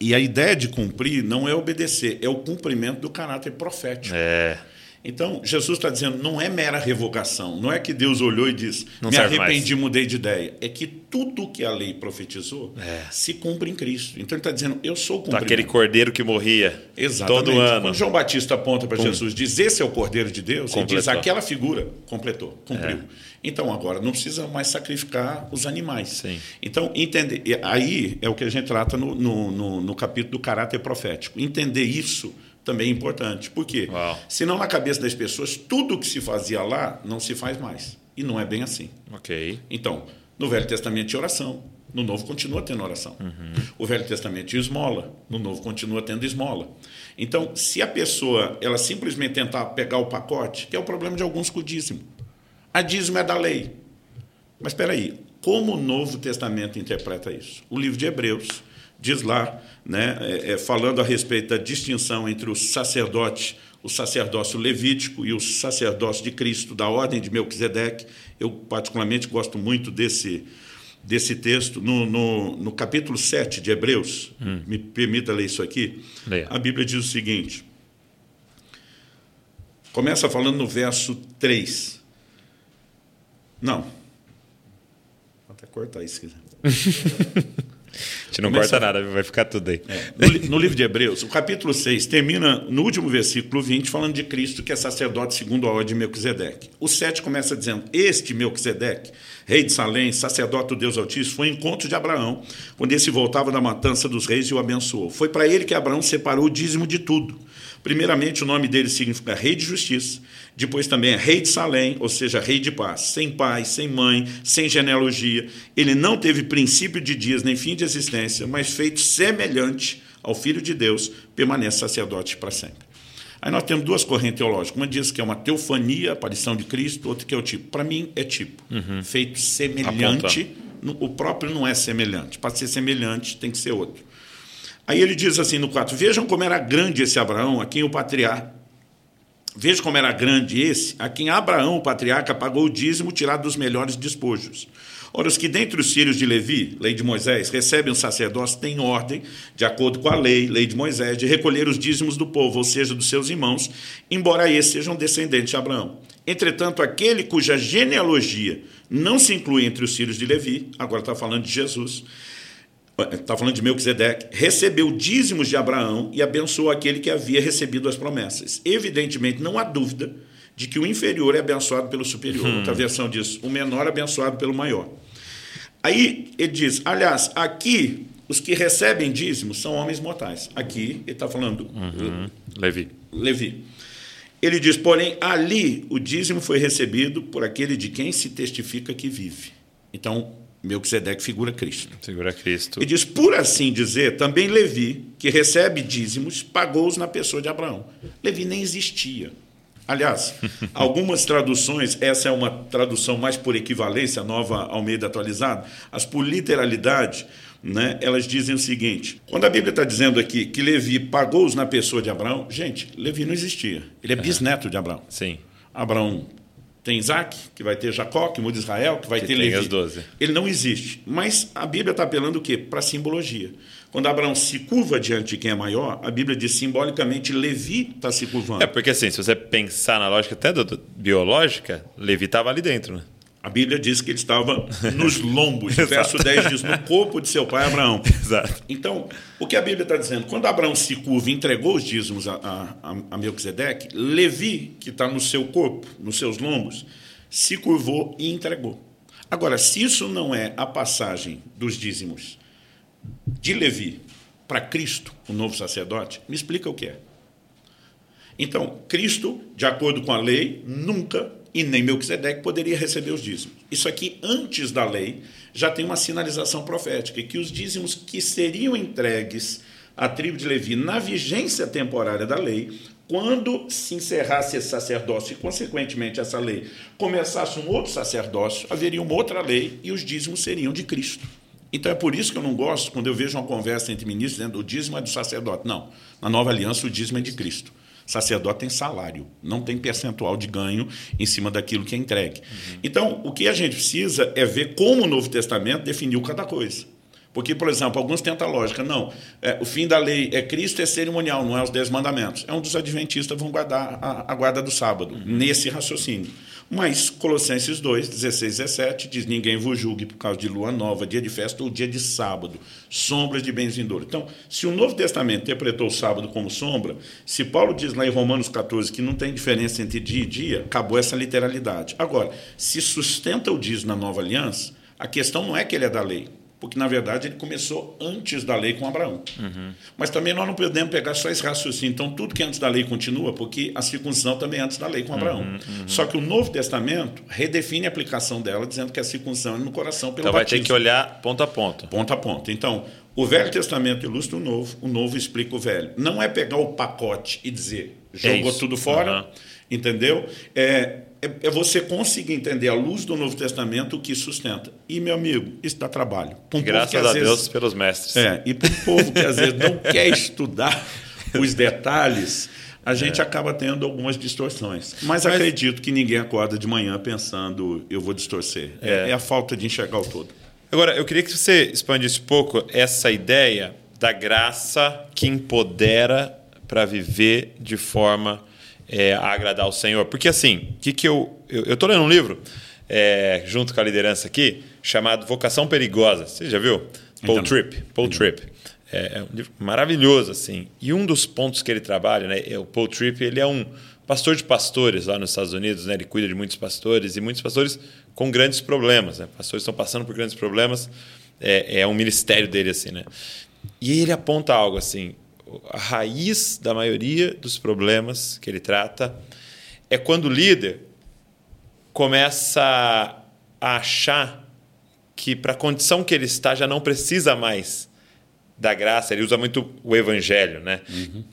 e a ideia de cumprir não é obedecer, é o cumprimento do caráter profético. É. Então, Jesus está dizendo, não é mera revogação, não é que Deus olhou e disse, não me arrependi, mais. mudei de ideia. É que tudo que a lei profetizou é. se cumpre em Cristo. Então, ele está dizendo, eu sou o cumprimento. Aquele cordeiro que morria Exatamente. todo ano. Quando João Batista aponta para Jesus diz, esse é o cordeiro de Deus, completou. ele diz, aquela figura completou, cumpriu. É. Então, agora, não precisa mais sacrificar os animais. Sim. Então, entender, aí é o que a gente trata no, no, no, no capítulo do caráter profético. Entender isso também é importante. Por quê? Uau. Senão, na cabeça das pessoas, tudo que se fazia lá não se faz mais. E não é bem assim. Ok. Então, no Velho Testamento tinha oração. No Novo continua tendo oração. Uhum. O Velho Testamento tinha esmola. No Novo continua tendo esmola. Então, se a pessoa ela simplesmente tentar pegar o pacote, que é o problema de alguns com o dízimo. A dízimo é da lei. Mas espera aí, como o Novo Testamento interpreta isso? O livro de Hebreus diz lá, né, é, é, falando a respeito da distinção entre o sacerdote o sacerdócio levítico e o sacerdócio de Cristo, da ordem de Melquisedeque. Eu, particularmente, gosto muito desse, desse texto. No, no, no capítulo 7 de Hebreus, hum. me permita ler isso aqui, Leia. a Bíblia diz o seguinte. Começa falando no verso 3. Não. Vou até cortar isso se quiser. *laughs* Gente não Começa... corta nada, vai ficar tudo aí. É. No, no, livro de Hebreus, o capítulo 6 termina no último versículo 20, falando de Cristo, que é sacerdote segundo a ordem de Melquisedeque. O 7 começa dizendo: Este Melquisedeque, rei de Salém, sacerdote do Deus Altíssimo, foi encontro de Abraão, quando esse voltava da matança dos reis e o abençoou. Foi para ele que Abraão separou o dízimo de tudo. Primeiramente, o nome dele significa rei de justiça. Depois também é rei de Salém, ou seja, rei de paz. Sem pai, sem mãe, sem genealogia. Ele não teve princípio de dias nem fim de existência, mas feito semelhante ao Filho de Deus, permanece sacerdote para sempre. Aí nós temos duas correntes teológicas. Uma diz que é uma teofania, aparição de Cristo, outra que é o tipo. Para mim, é tipo. Uhum. Feito semelhante. O próprio não é semelhante. Para ser semelhante, tem que ser outro. Aí ele diz assim no 4: Vejam como era grande esse Abraão, a quem o patriarca. Veja como era grande esse, a quem Abraão, o patriarca, pagou o dízimo tirado dos melhores despojos. Ora, os que dentre os filhos de Levi, lei de Moisés, recebem o sacerdócio, têm ordem, de acordo com a lei, lei de Moisés, de recolher os dízimos do povo, ou seja, dos seus irmãos, embora esses sejam descendentes de Abraão. Entretanto, aquele cuja genealogia não se inclui entre os filhos de Levi, agora está falando de Jesus, está falando de Melquisedeque, recebeu dízimos de Abraão e abençoou aquele que havia recebido as promessas. Evidentemente, não há dúvida de que o inferior é abençoado pelo superior. Hum. Outra versão diz, o menor é abençoado pelo maior. Aí ele diz, aliás, aqui os que recebem dízimos são homens mortais. Aqui ele está falando uhum. Levi. Levi. Ele diz, porém, ali o dízimo foi recebido por aquele de quem se testifica que vive. Então, Melquisedeque figura Cristo. Figura Cristo. E diz, por assim dizer, também Levi, que recebe dízimos, pagou-os na pessoa de Abraão. Levi nem existia. Aliás, *laughs* algumas traduções, essa é uma tradução mais por equivalência, nova Almeida atualizada, as por literalidade, né, elas dizem o seguinte: quando a Bíblia está dizendo aqui que Levi pagou-os na pessoa de Abraão, gente, Levi não existia. Ele é bisneto de Abraão. Sim. Abraão tem Isaac, que vai ter Jacó, que muda Israel, que vai que ter Levi. As 12. Ele não existe. Mas a Bíblia está apelando o quê? Para simbologia. Quando Abraão se curva diante de quem é maior, a Bíblia diz simbolicamente Levi está se curvando. É porque assim, se você pensar na lógica até do, do biológica, Levi estava ali dentro, né? A Bíblia diz que ele estava *laughs* nos lombos. o verso 10 diz, no corpo de seu pai Abraão. Exato. Então, o que a Bíblia está dizendo? Quando Abraão se curva e entregou os dízimos a, a, a Melquisedeque, Levi, que está no seu corpo, nos seus lombos, se curvou e entregou. Agora, se isso não é a passagem dos dízimos de Levi para Cristo, o novo sacerdote, me explica o que é. Então, Cristo, de acordo com a lei, nunca e nem Melquisedeque poderia receber os dízimos. Isso aqui, antes da lei, já tem uma sinalização profética, que os dízimos que seriam entregues à tribo de Levi na vigência temporária da lei, quando se encerrasse esse sacerdócio e, consequentemente, essa lei começasse um outro sacerdócio, haveria uma outra lei e os dízimos seriam de Cristo. Então é por isso que eu não gosto quando eu vejo uma conversa entre ministros dizendo o dízimo é do sacerdote. Não. Na nova aliança, o dízimo é de Cristo. Sacerdote tem salário, não tem percentual de ganho em cima daquilo que é entregue. Uhum. Então, o que a gente precisa é ver como o Novo Testamento definiu cada coisa. Porque, por exemplo, alguns tentam a lógica. Não, é, o fim da lei é Cristo, é cerimonial, não é os dez mandamentos. É um dos adventistas vão guardar a, a guarda do sábado, uhum. nesse raciocínio. Mas Colossenses 2, 16, 17 diz: Ninguém vos julgue por causa de lua nova, dia de festa ou dia de sábado, sombras de bens vindouros. Então, se o Novo Testamento interpretou o sábado como sombra, se Paulo diz lá em Romanos 14 que não tem diferença entre dia e dia, acabou essa literalidade. Agora, se sustenta o diz na nova aliança, a questão não é que ele é da lei porque na verdade ele começou antes da lei com Abraão. Uhum. Mas também nós não podemos pegar só esse raciocínio. Então, tudo que é antes da lei continua, porque a circuncisão também é antes da lei com Abraão. Uhum, uhum. Só que o Novo Testamento redefine a aplicação dela, dizendo que a circuncisão é no coração pelo Então vai ter que olhar ponto a ponto. Ponto a ponto. Então, o Velho Testamento ilustra o Novo, o Novo explica o Velho. Não é pegar o pacote e dizer, jogou é tudo fora, entendeu? É, é, é, você conseguir entender a luz do Novo Testamento o que sustenta. E, meu amigo, isso dá trabalho. Um Graças a Deus vezes, pelos mestres. É, e para o povo que às vezes não *laughs* quer estudar os detalhes, a gente é. acaba tendo algumas distorções. Mas, Mas, acredito que ninguém acorda de manhã pensando eu vou distorcer. É. é a falta de enxergar o todo. Agora, eu queria que você expandisse um pouco essa ideia da graça que empodera para viver de forma é, a agradar ao Senhor. Porque assim, que que eu eu estou lendo um livro é, junto com a liderança aqui chamado Vocação Perigosa. Você já viu? Paul então, Tripp. Paul então. Tripp. É, é, um livro maravilhoso assim. E um dos pontos que ele trabalha, né? É o Paul Tripp, ele é um pastor de pastores lá nos Estados Unidos, né? Ele cuida de muitos pastores e muitos pastores com grandes problemas, né? Pastores estão passando por grandes problemas. É, é um ministério dele assim, né? E ele aponta algo assim: a raiz da maioria dos problemas que ele trata é quando o líder começa a achar que para a condição que ele está já não precisa mais da graça. Ele usa muito o evangelho, né? Uhum.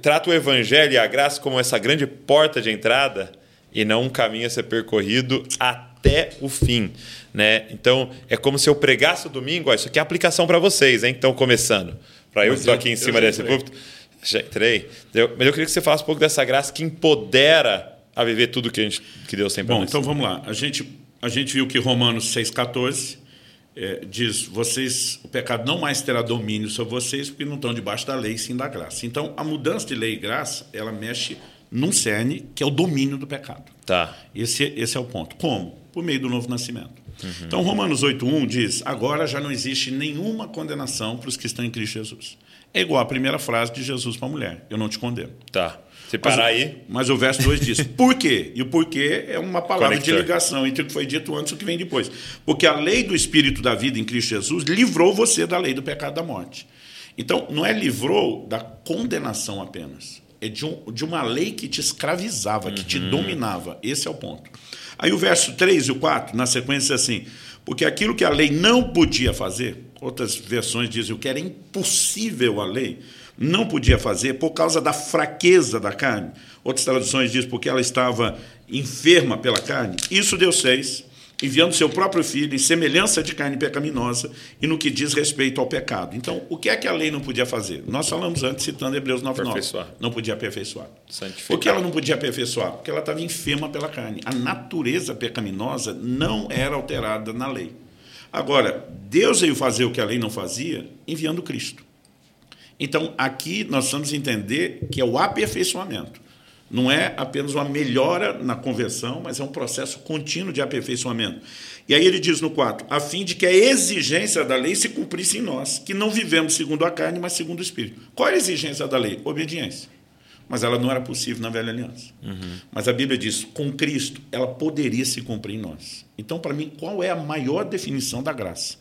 Trata o evangelho e a graça como essa grande porta de entrada e não um caminho a ser percorrido até o fim. Né? Então, é como se eu pregasse o domingo, ó, isso aqui é aplicação para vocês, hein? Então, começando. Para eu estou aqui em cima desse púlpito. Já entrei. Mas eu queria que você falasse um pouco dessa graça que empodera a viver tudo que, a gente, que Deus tem para nós. Bom, então vamos lá. A gente, a gente viu que Romanos 6,14 é, diz: vocês, o pecado não mais terá domínio sobre vocês, porque não estão debaixo da lei, sim da graça. Então, a mudança de lei e graça, ela mexe num cerne que é o domínio do pecado. Tá. Esse, esse é o ponto. Como? Por meio do novo nascimento. Uhum. Então, Romanos 8,1 diz: agora já não existe nenhuma condenação para os que estão em Cristo Jesus. É igual a primeira frase de Jesus para a mulher: Eu não te condeno. Tá. Se parar mas, aí. Mas o verso 2 diz: Por quê? E o porquê é uma palavra Conector. de ligação entre o que foi dito antes e o que vem depois. Porque a lei do Espírito da vida em Cristo Jesus livrou você da lei do pecado da morte. Então, não é livrou da condenação apenas. É de, um, de uma lei que te escravizava, que te uhum. dominava. Esse é o ponto. Aí o verso 3 e o 4, na sequência, é assim: porque aquilo que a lei não podia fazer, outras versões dizem o que era impossível a lei, não podia fazer por causa da fraqueza da carne. Outras traduções dizem porque ela estava enferma pela carne. Isso Deus fez, enviando seu próprio filho em semelhança de carne pecaminosa e no que diz respeito ao pecado. Então, o que é que a lei não podia fazer? Nós falamos antes, citando Hebreus 9,9. Não podia aperfeiçoar. Por que ela não podia aperfeiçoar? Porque ela estava enferma pela carne. A natureza pecaminosa não era alterada na lei. Agora, Deus veio fazer o que a lei não fazia, enviando Cristo. Então, aqui nós precisamos entender que é o aperfeiçoamento. Não é apenas uma melhora na conversão, mas é um processo contínuo de aperfeiçoamento. E aí ele diz no 4: a fim de que a exigência da lei se cumprisse em nós, que não vivemos segundo a carne, mas segundo o Espírito. Qual é a exigência da lei? Obediência. Mas ela não era possível na velha aliança. Uhum. Mas a Bíblia diz: com Cristo, ela poderia se cumprir em nós. Então, para mim, qual é a maior definição da graça?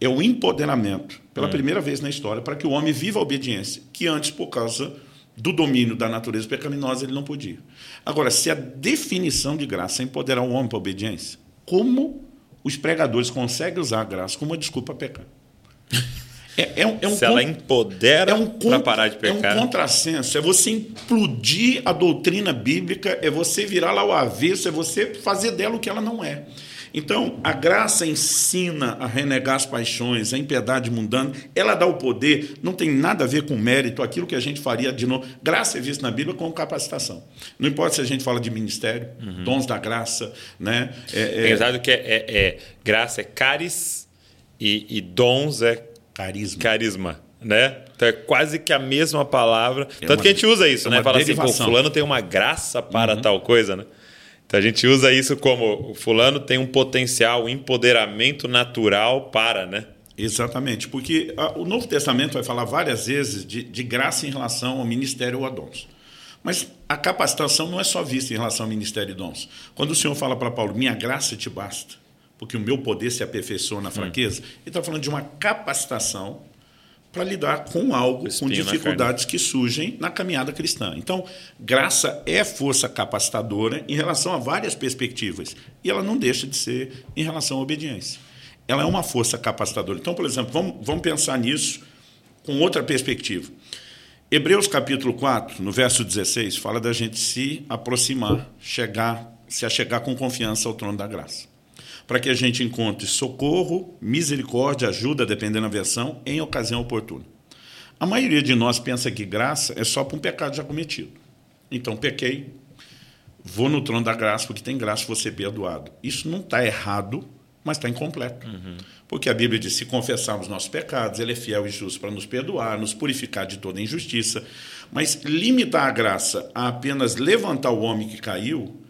é o empoderamento, pela é. primeira vez na história, para que o homem viva a obediência, que antes, por causa do domínio da natureza pecaminosa, ele não podia. Agora, se a definição de graça é empoderar o homem para a obediência, como os pregadores conseguem usar a graça como uma desculpa a pecar? É, é, é um, se ela empodera é um para parar de pecar. É um contrassenso. É você implodir a doutrina bíblica, é você virar lá o avesso, é você fazer dela o que ela não é. Então, a graça ensina a renegar as paixões, a impiedade mundana, ela dá o poder, não tem nada a ver com mérito, aquilo que a gente faria de novo. Graça é vista na Bíblia como capacitação. Não importa se a gente fala de ministério, uhum. dons da graça. Né? É, é... que é, é, é, graça é caris e, e dons é carisma. carisma né? Então é quase que a mesma palavra. É Tanto uma, que a gente usa isso, é né? Fala derivação. assim, pô, fulano tem uma graça para uhum. tal coisa, né? Então a gente usa isso como o fulano tem um potencial, um empoderamento natural para, né? Exatamente, porque a, o Novo Testamento vai falar várias vezes de, de graça em relação ao ministério ou a dons. Mas a capacitação não é só vista em relação ao ministério e dons. Quando o Senhor fala para Paulo, minha graça te basta, porque o meu poder se aperfeiçoa na hum. fraqueza, hum. ele está falando de uma capacitação para lidar com algo, com dificuldades que surgem na caminhada cristã. Então, graça é força capacitadora em relação a várias perspectivas, e ela não deixa de ser em relação à obediência. Ela é uma força capacitadora. Então, por exemplo, vamos, vamos pensar nisso com outra perspectiva. Hebreus capítulo 4, no verso 16, fala da gente se aproximar, chegar, se achegar com confiança ao trono da graça para que a gente encontre socorro, misericórdia, ajuda, dependendo da versão, em ocasião oportuna. A maioria de nós pensa que graça é só para um pecado já cometido. Então pequei, vou no trono da graça, porque tem graça você perdoado. Isso não está errado, mas está incompleto. Uhum. Porque a Bíblia diz: se confessarmos nossos pecados, Ele é fiel e justo para nos perdoar, nos purificar de toda injustiça. Mas limitar a graça a apenas levantar o homem que caiu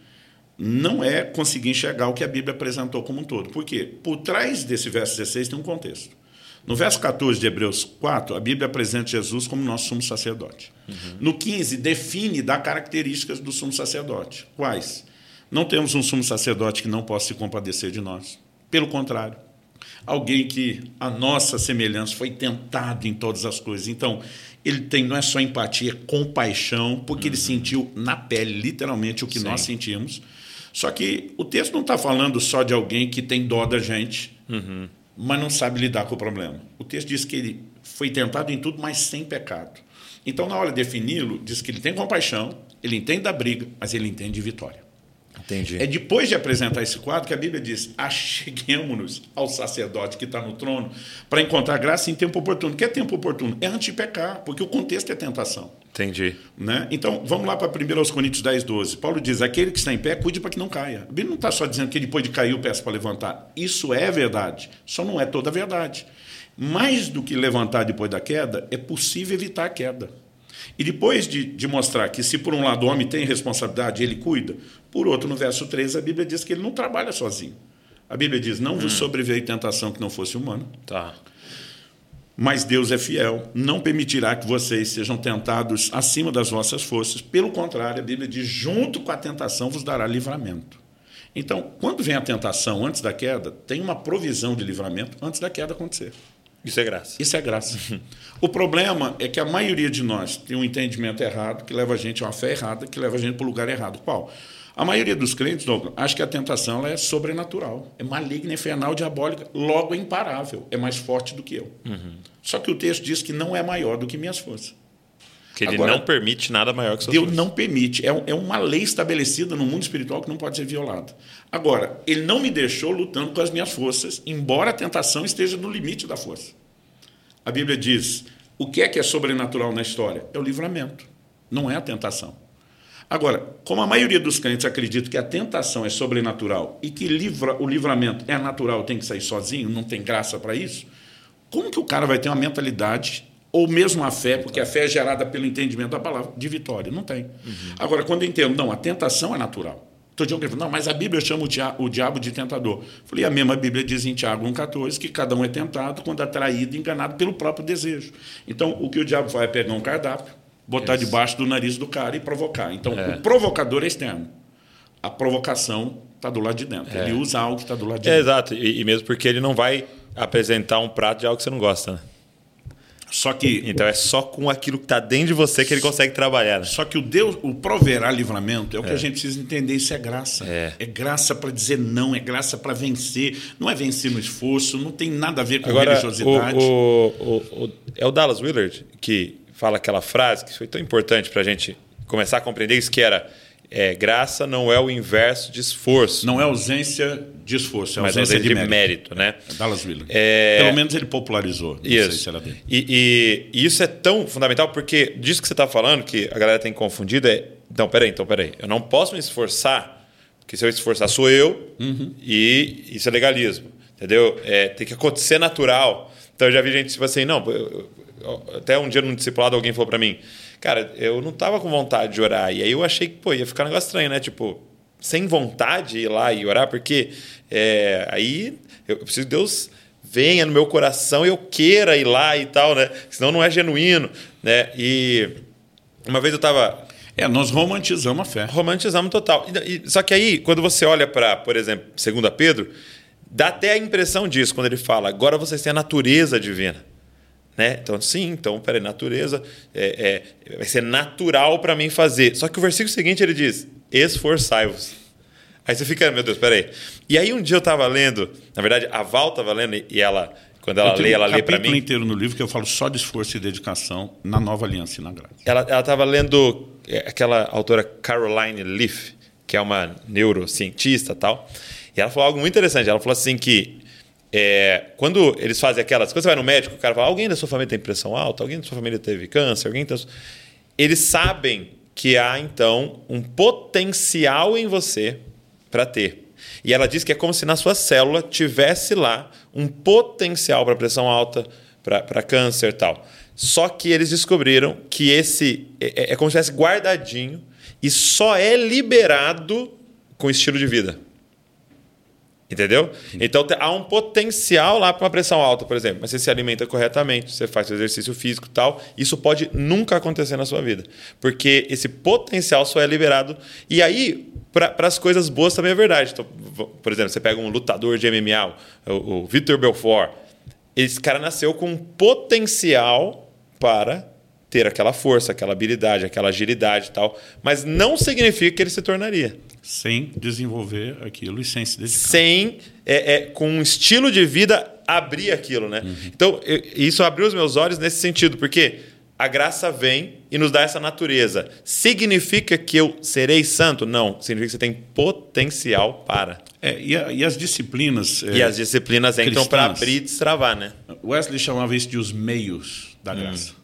não é conseguir enxergar o que a Bíblia apresentou como um todo. Por quê? Por trás desse verso 16 tem um contexto. No verso 14 de Hebreus 4, a Bíblia apresenta Jesus como nosso sumo sacerdote. Uhum. No 15, define, dá características do sumo sacerdote. Quais? Não temos um sumo sacerdote que não possa se compadecer de nós. Pelo contrário, alguém que a nossa semelhança foi tentado em todas as coisas. Então, ele tem não é só empatia, é compaixão, porque uhum. ele sentiu na pele, literalmente, o que Sim. nós sentimos. Só que o texto não está falando só de alguém que tem dó da gente. Uhum mas não sabe lidar com o problema. O texto diz que ele foi tentado em tudo, mas sem pecado. Então, na hora de defini-lo, diz que ele tem compaixão, ele entende da briga, mas ele entende de vitória. Entendi. É depois de apresentar esse quadro que a Bíblia diz: acheguemos-nos ao sacerdote que está no trono para encontrar graça em tempo oportuno. O que é tempo oportuno? É antes de pecar, porque o contexto é tentação. Entendi. Né? Então, vamos lá para 1 Coríntios 10, 12. Paulo diz: aquele que está em pé, cuide para que não caia. A Bíblia não está só dizendo que depois de cair o peça para levantar. Isso é verdade, só não é toda a verdade. Mais do que levantar depois da queda, é possível evitar a queda. E depois de, de, mostrar que, se por um lado o homem tem responsabilidade, ele cuida, por outro, no verso 3, a Bíblia diz que ele não trabalha sozinho. A Bíblia diz: Não vos hum. sobreveio tentação que não fosse humana. Tá. Mas Deus é fiel, não permitirá que vocês sejam tentados acima das vossas forças. Pelo contrário, a Bíblia diz: junto com a tentação vos dará livramento. Então, quando vem a tentação antes da queda, tem uma provisão de livramento antes da queda acontecer. Isso é graça. Isso é graça. *laughs* o problema é que a maioria de nós tem um entendimento errado que leva a gente a uma fé errada, que leva a gente para o lugar errado. Qual? A maioria dos crentes, Douglas, acha que a tentação é sobrenatural, é maligna, infernal, diabólica, logo é imparável, é mais forte do que eu. Uhum. Só que o texto diz que não é maior do que minhas forças. Que ele Agora, não permite nada maior que suas Deus forças. não permite. É, é uma lei estabelecida no mundo espiritual que não pode ser violada. Agora, ele não me deixou lutando com as minhas forças, embora a tentação esteja no limite da força. A Bíblia diz: o que é que é sobrenatural na história? É o livramento, não é a tentação. Agora, como a maioria dos crentes acredita que a tentação é sobrenatural e que livra, o livramento é natural, tem que sair sozinho, não tem graça para isso, como que o cara vai ter uma mentalidade ou mesmo a fé, porque a fé é gerada pelo entendimento da palavra, de vitória? Não tem. Uhum. Agora, quando eu entendo, não, a tentação é natural. Todo dia alguém fala, não, mas a Bíblia chama o diabo de tentador. Falei, a mesma Bíblia diz em Tiago 1,14 que cada um é tentado quando atraído e enganado pelo próprio desejo. Então, o que o diabo faz é pegar um cardápio, botar Isso. debaixo do nariz do cara e provocar. Então, é. o provocador é externo. A provocação está do lado de dentro. É. Ele usa algo que está do lado de é, dentro. Exato. E, e, mesmo porque ele não vai apresentar um prato de algo que você não gosta, né? Só que então é só com aquilo que está dentro de você que ele consegue trabalhar. Né? Só que o Deus, o proverá livramento é o que é. a gente precisa entender. Isso é graça. É, é graça para dizer não, é graça para vencer. Não é vencer no esforço, não tem nada a ver com Agora, religiosidade. O, o, o, é o Dallas Willard que fala aquela frase que foi tão importante para a gente começar a compreender isso, que era é, graça não é o inverso de esforço. Não é ausência de esforço, é mas ausência, ausência de, de mérito. mérito. né? É Dallas Willard. É... Pelo menos ele popularizou. isso. E, e, e, isso é tão fundamental porque disso que você está falando, que a galera tem confundido, é. Então, peraí, então, peraí. Eu não posso me esforçar, porque se eu esforçar sou eu, uhum. e isso é legalismo. Entendeu? É, tem que acontecer natural. Então eu já vi gente tipo assim, não, eu, até um dia num discipulado alguém falou para mim, cara, eu não tava com vontade de orar. E aí eu achei que, pô, ia ficar um negócio estranho, né? Tipo, sem vontade de ir lá e orar, porque é, aí eu preciso que Deus venha no meu coração e eu queira ir lá e tal, né? Senão não é genuíno, né? E uma vez eu tava é, nós romantizamos a fé. Romantizamos total. E, e, só que aí, quando você olha para, por exemplo, 2 Pedro, dá até a impressão disso, quando ele fala, agora vocês têm a natureza divina. Né? Então, sim, então, peraí, natureza é, é, vai ser natural para mim fazer. Só que o versículo seguinte ele diz: esforçai-vos. Aí você fica, meu Deus, peraí. E aí um dia eu estava lendo, na verdade, a Val estava lendo e ela, quando ela lê, ela um lê para mim. inteiro no livro que eu falo só de esforço e dedicação na nova aliança e na graça. Ela estava lendo é, aquela autora Caroline Leaf, que é uma neurocientista tal. E ela falou algo muito interessante. Ela falou assim que é, quando eles fazem aquelas. Quando você vai no médico, o cara fala: alguém da sua família tem pressão alta, alguém da sua família teve câncer, alguém. Tem... Eles sabem que há então um potencial em você para ter. E ela diz que é como se na sua célula tivesse lá um potencial para pressão alta, para câncer e tal. Só que eles descobriram que esse é, é como se estivesse guardadinho e só é liberado com estilo de vida. Entendeu? Então há um potencial lá para uma pressão alta, por exemplo. Mas você se alimenta corretamente, você faz o exercício físico e tal. Isso pode nunca acontecer na sua vida. Porque esse potencial só é liberado. E aí, para as coisas boas também é verdade. Então, por exemplo, você pega um lutador de MMA, o, o Vitor Belfort. Esse cara nasceu com um potencial para ter aquela força, aquela habilidade, aquela agilidade e tal. Mas não significa que ele se tornaria. Sem desenvolver aquilo e sem se dedicar. Sem, é, é, com um estilo de vida, abrir aquilo, né? Uhum. Então, eu, isso abriu os meus olhos nesse sentido, porque a graça vem e nos dá essa natureza. Significa que eu serei santo? Não. Significa que você tem potencial para. É, e, a, e, as disciplinas. E é, as disciplinas entram para abrir e destravar, né? Wesley chamava isso de os meios da hum. graça. Hum.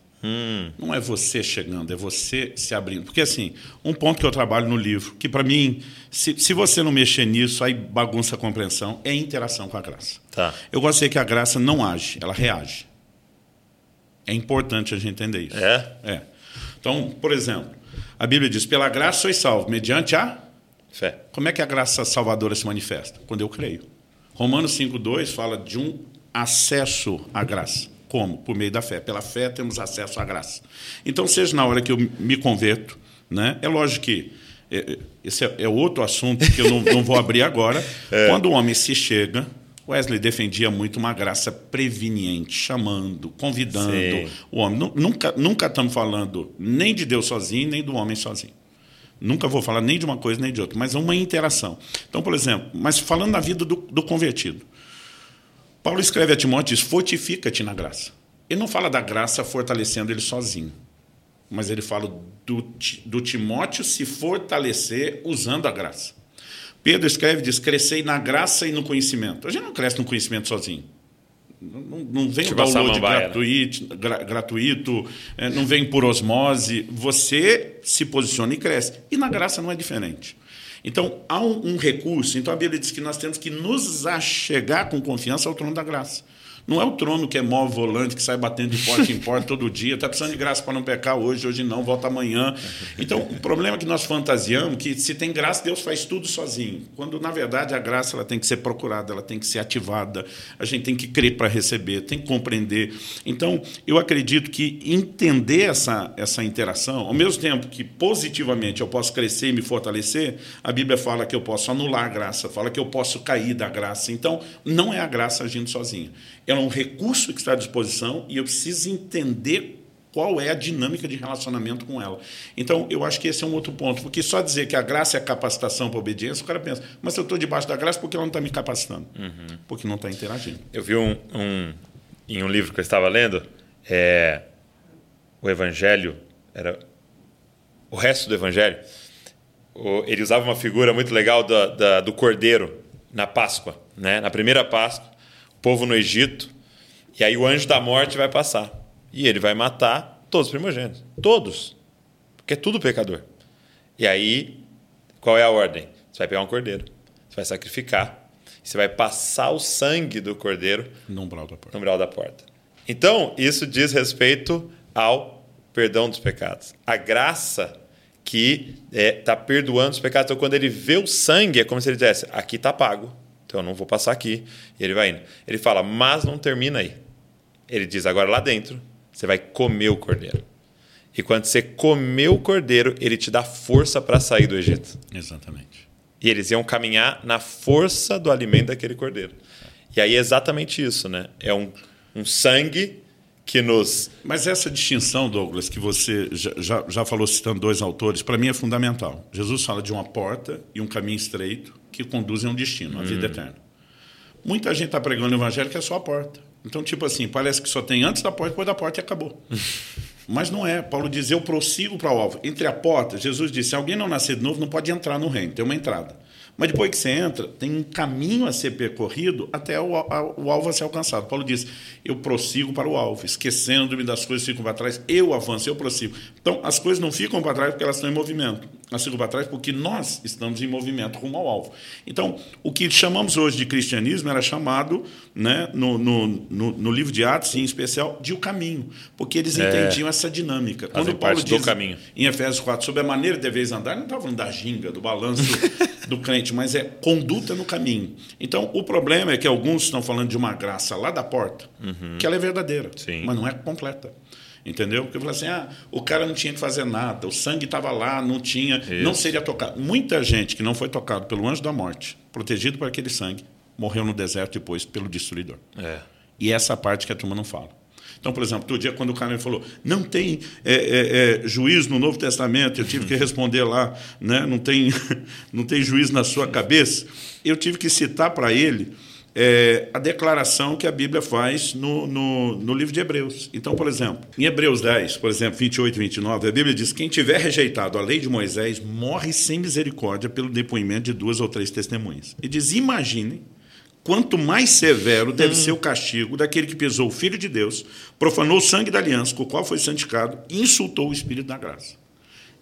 Não é você chegando, é você se abrindo. Porque, assim, um ponto que eu trabalho no livro, que para mim, se, se você não mexer nisso, aí bagunça a compreensão, é a interação com a graça. Tá. Eu gosto de dizer que a graça não age, ela reage. É importante a gente entender isso. É? É. Então, por exemplo, a Bíblia diz: pela graça sois salvo, mediante a fé. Como é que a graça salvadora se manifesta? Quando eu creio. Romanos 5,2 fala de um acesso à graça. Como? Por meio da fé. Pela fé temos acesso à graça. Então, seja na hora que eu me converto, né? é lógico que é, é, esse é, é outro assunto que eu não, não vou abrir agora. *laughs* É. Quando o homem se chega, Wesley defendia muito uma graça preveniente, chamando, convidando Sim. o homem. Nunca, nunca estamos falando nem de Deus sozinho, nem do homem sozinho. Nunca vou falar nem de uma coisa nem de outra, mas é uma interação. Então, por exemplo, mas falando da vida do, do convertido. Paulo escreve a Timóteo diz: fortifica-te na graça. Ele não fala da graça fortalecendo ele sozinho, mas ele fala do, do Timóteo se fortalecer usando a graça. Pedro escreve diz: crescei na graça e no conhecimento. A gente não cresce no conhecimento sozinho. Não, não vem tipo o download gratuito, gra, gratuito é, não vem por osmose. Você se posiciona e cresce. E na graça não é diferente. Então, há um, um, recurso. Então, a Bíblia diz que nós temos que nos achegar com confiança ao trono da graça. Não é o trono que é mó volante, que sai batendo de porta em porta todo dia. Está precisando de graça para não pecar hoje, hoje não, volta amanhã. Então, o problema é que nós fantasiamos que se tem graça, Deus faz tudo sozinho. Quando, na verdade, a graça ela tem que ser procurada, ela tem que ser ativada. A gente tem que crer para receber, tem que compreender. Então, eu acredito que entender essa, essa interação, ao mesmo tempo que positivamente eu posso crescer e me fortalecer, a Bíblia fala que eu posso anular a graça, fala que eu posso cair da graça. Então, não é a graça agindo sozinha é um recurso que está à disposição e eu preciso entender qual é a dinâmica de relacionamento com ela. Então, eu acho que esse é um outro ponto, porque só dizer que a graça é a capacitação para a obediência, o cara pensa, mas eu estou debaixo da graça porque ela não está me capacitando, uhum. porque não está interagindo. Eu vi um, um, em um livro que eu estava lendo, é, o Evangelho, era o resto do Evangelho, ele usava uma figura muito legal do, da, do cordeiro na Páscoa. Né? Na primeira Páscoa, povo no Egito, e aí o anjo da morte vai passar. E ele vai matar todos os primogênitos. Todos. Porque é tudo pecador. E aí, qual é a ordem? Você vai pegar um cordeiro, você vai sacrificar, você vai passar o sangue do cordeiro no umbral da porta. Umbral da porta. Então, isso diz respeito ao perdão dos pecados. A graça que está é, tá perdoando os pecados. Então, quando ele vê o sangue, é como se ele dissesse: aqui está pago. Então eu não vou passar aqui. E ele vai indo. Ele fala, mas não termina aí. Ele diz, agora lá dentro, você vai comer o cordeiro. E quando você comer o cordeiro, ele te dá força para sair do Egito. Exatamente. E eles iam caminhar na força do alimento daquele cordeiro. E aí é exatamente isso, né? É um, um sangue que nos. Mas essa distinção, Douglas, que você já, já, já falou citando dois autores, para mim é fundamental. Jesus fala de uma porta e um caminho estreito que conduzem a um destino, a hum. vida eterna. Muita gente está pregando o evangelho que é só a porta. Então, tipo assim, parece que só tem antes da porta, depois da porta e acabou. *laughs* Mas não é. Paulo diz: Eu prossigo para o alvo. Entre a porta, Jesus disse: Se alguém não nascer de novo, não pode entrar no reino, tem uma entrada. Mas depois que você entra, tem um caminho a ser percorrido até o, a, o alvo a ser alcançado. Paulo diz: Eu prossigo para o alvo, esquecendo-me das coisas que ficam para trás, eu avanço, eu prossigo. Então, as coisas não ficam para trás porque elas estão em movimento. Ficam para trás porque nós estamos em movimento rumo ao alvo. Então, o que chamamos hoje de cristianismo era chamado, né, no, no, no, no livro de Atos, em especial, de o caminho, porque eles é. entendiam essa dinâmica. Quando Paulo diz caminho. em Efésios 4 sobre a maneira de deveis andar, não estava falando da ginga, do balanço *laughs* do crente, mas é conduta no caminho. Então, o problema é que alguns estão falando de uma graça lá da porta, uhum. que ela é verdadeira, Sim. mas não é completa. Entendeu? Porque fala assim: ah, o cara não tinha que fazer nada, o sangue estava lá, não tinha, Isso. não seria tocado. Muita gente que não foi tocado pelo anjo da morte, protegido por aquele sangue, morreu no deserto depois pelo destruidor. É. E essa parte que a turma não fala. Então, por exemplo, outro dia, quando o cara me falou, não tem é, é, é, juiz no Novo Testamento, eu tive que *laughs* responder lá, né, não, tem, *laughs* não tem juiz na sua cabeça, eu tive que citar para ele é, a declaração que a Bíblia faz no, no, no, livro de Hebreus. Então, por exemplo, em Hebreus 10, por exemplo, 28 e 29, a Bíblia diz: quem tiver rejeitado a lei de Moisés morre sem misericórdia pelo depoimento de duas ou três testemunhas. E diz: imaginem quanto mais severo deve hum. ser o castigo daquele que pesou o Filho de Deus, profanou o sangue da aliança com o qual foi santificado e insultou o Espírito da graça.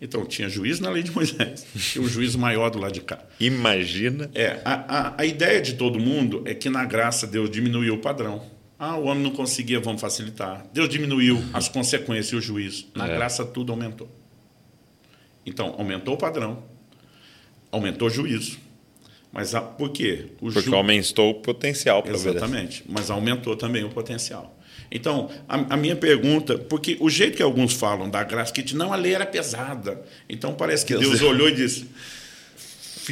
Então, tinha juízo na lei de Moisés, tinha um juízo maior do lado de cá. Imagina. É, a, a, a ideia de todo mundo é que na graça Deus diminuiu o padrão. Ah, o homem não conseguia, vamos facilitar. Deus diminuiu as consequências e o juízo. Na é. graça tudo aumentou. Então, aumentou o padrão, aumentou o juízo, mas a, por quê? O Porque ju... aumentou o potencial para Exatamente, mas aumentou também o potencial. Então, a, a, minha pergunta, porque o jeito que alguns falam da graça, que não, a lei era pesada. Então parece que Deus, Deus olhou e disse: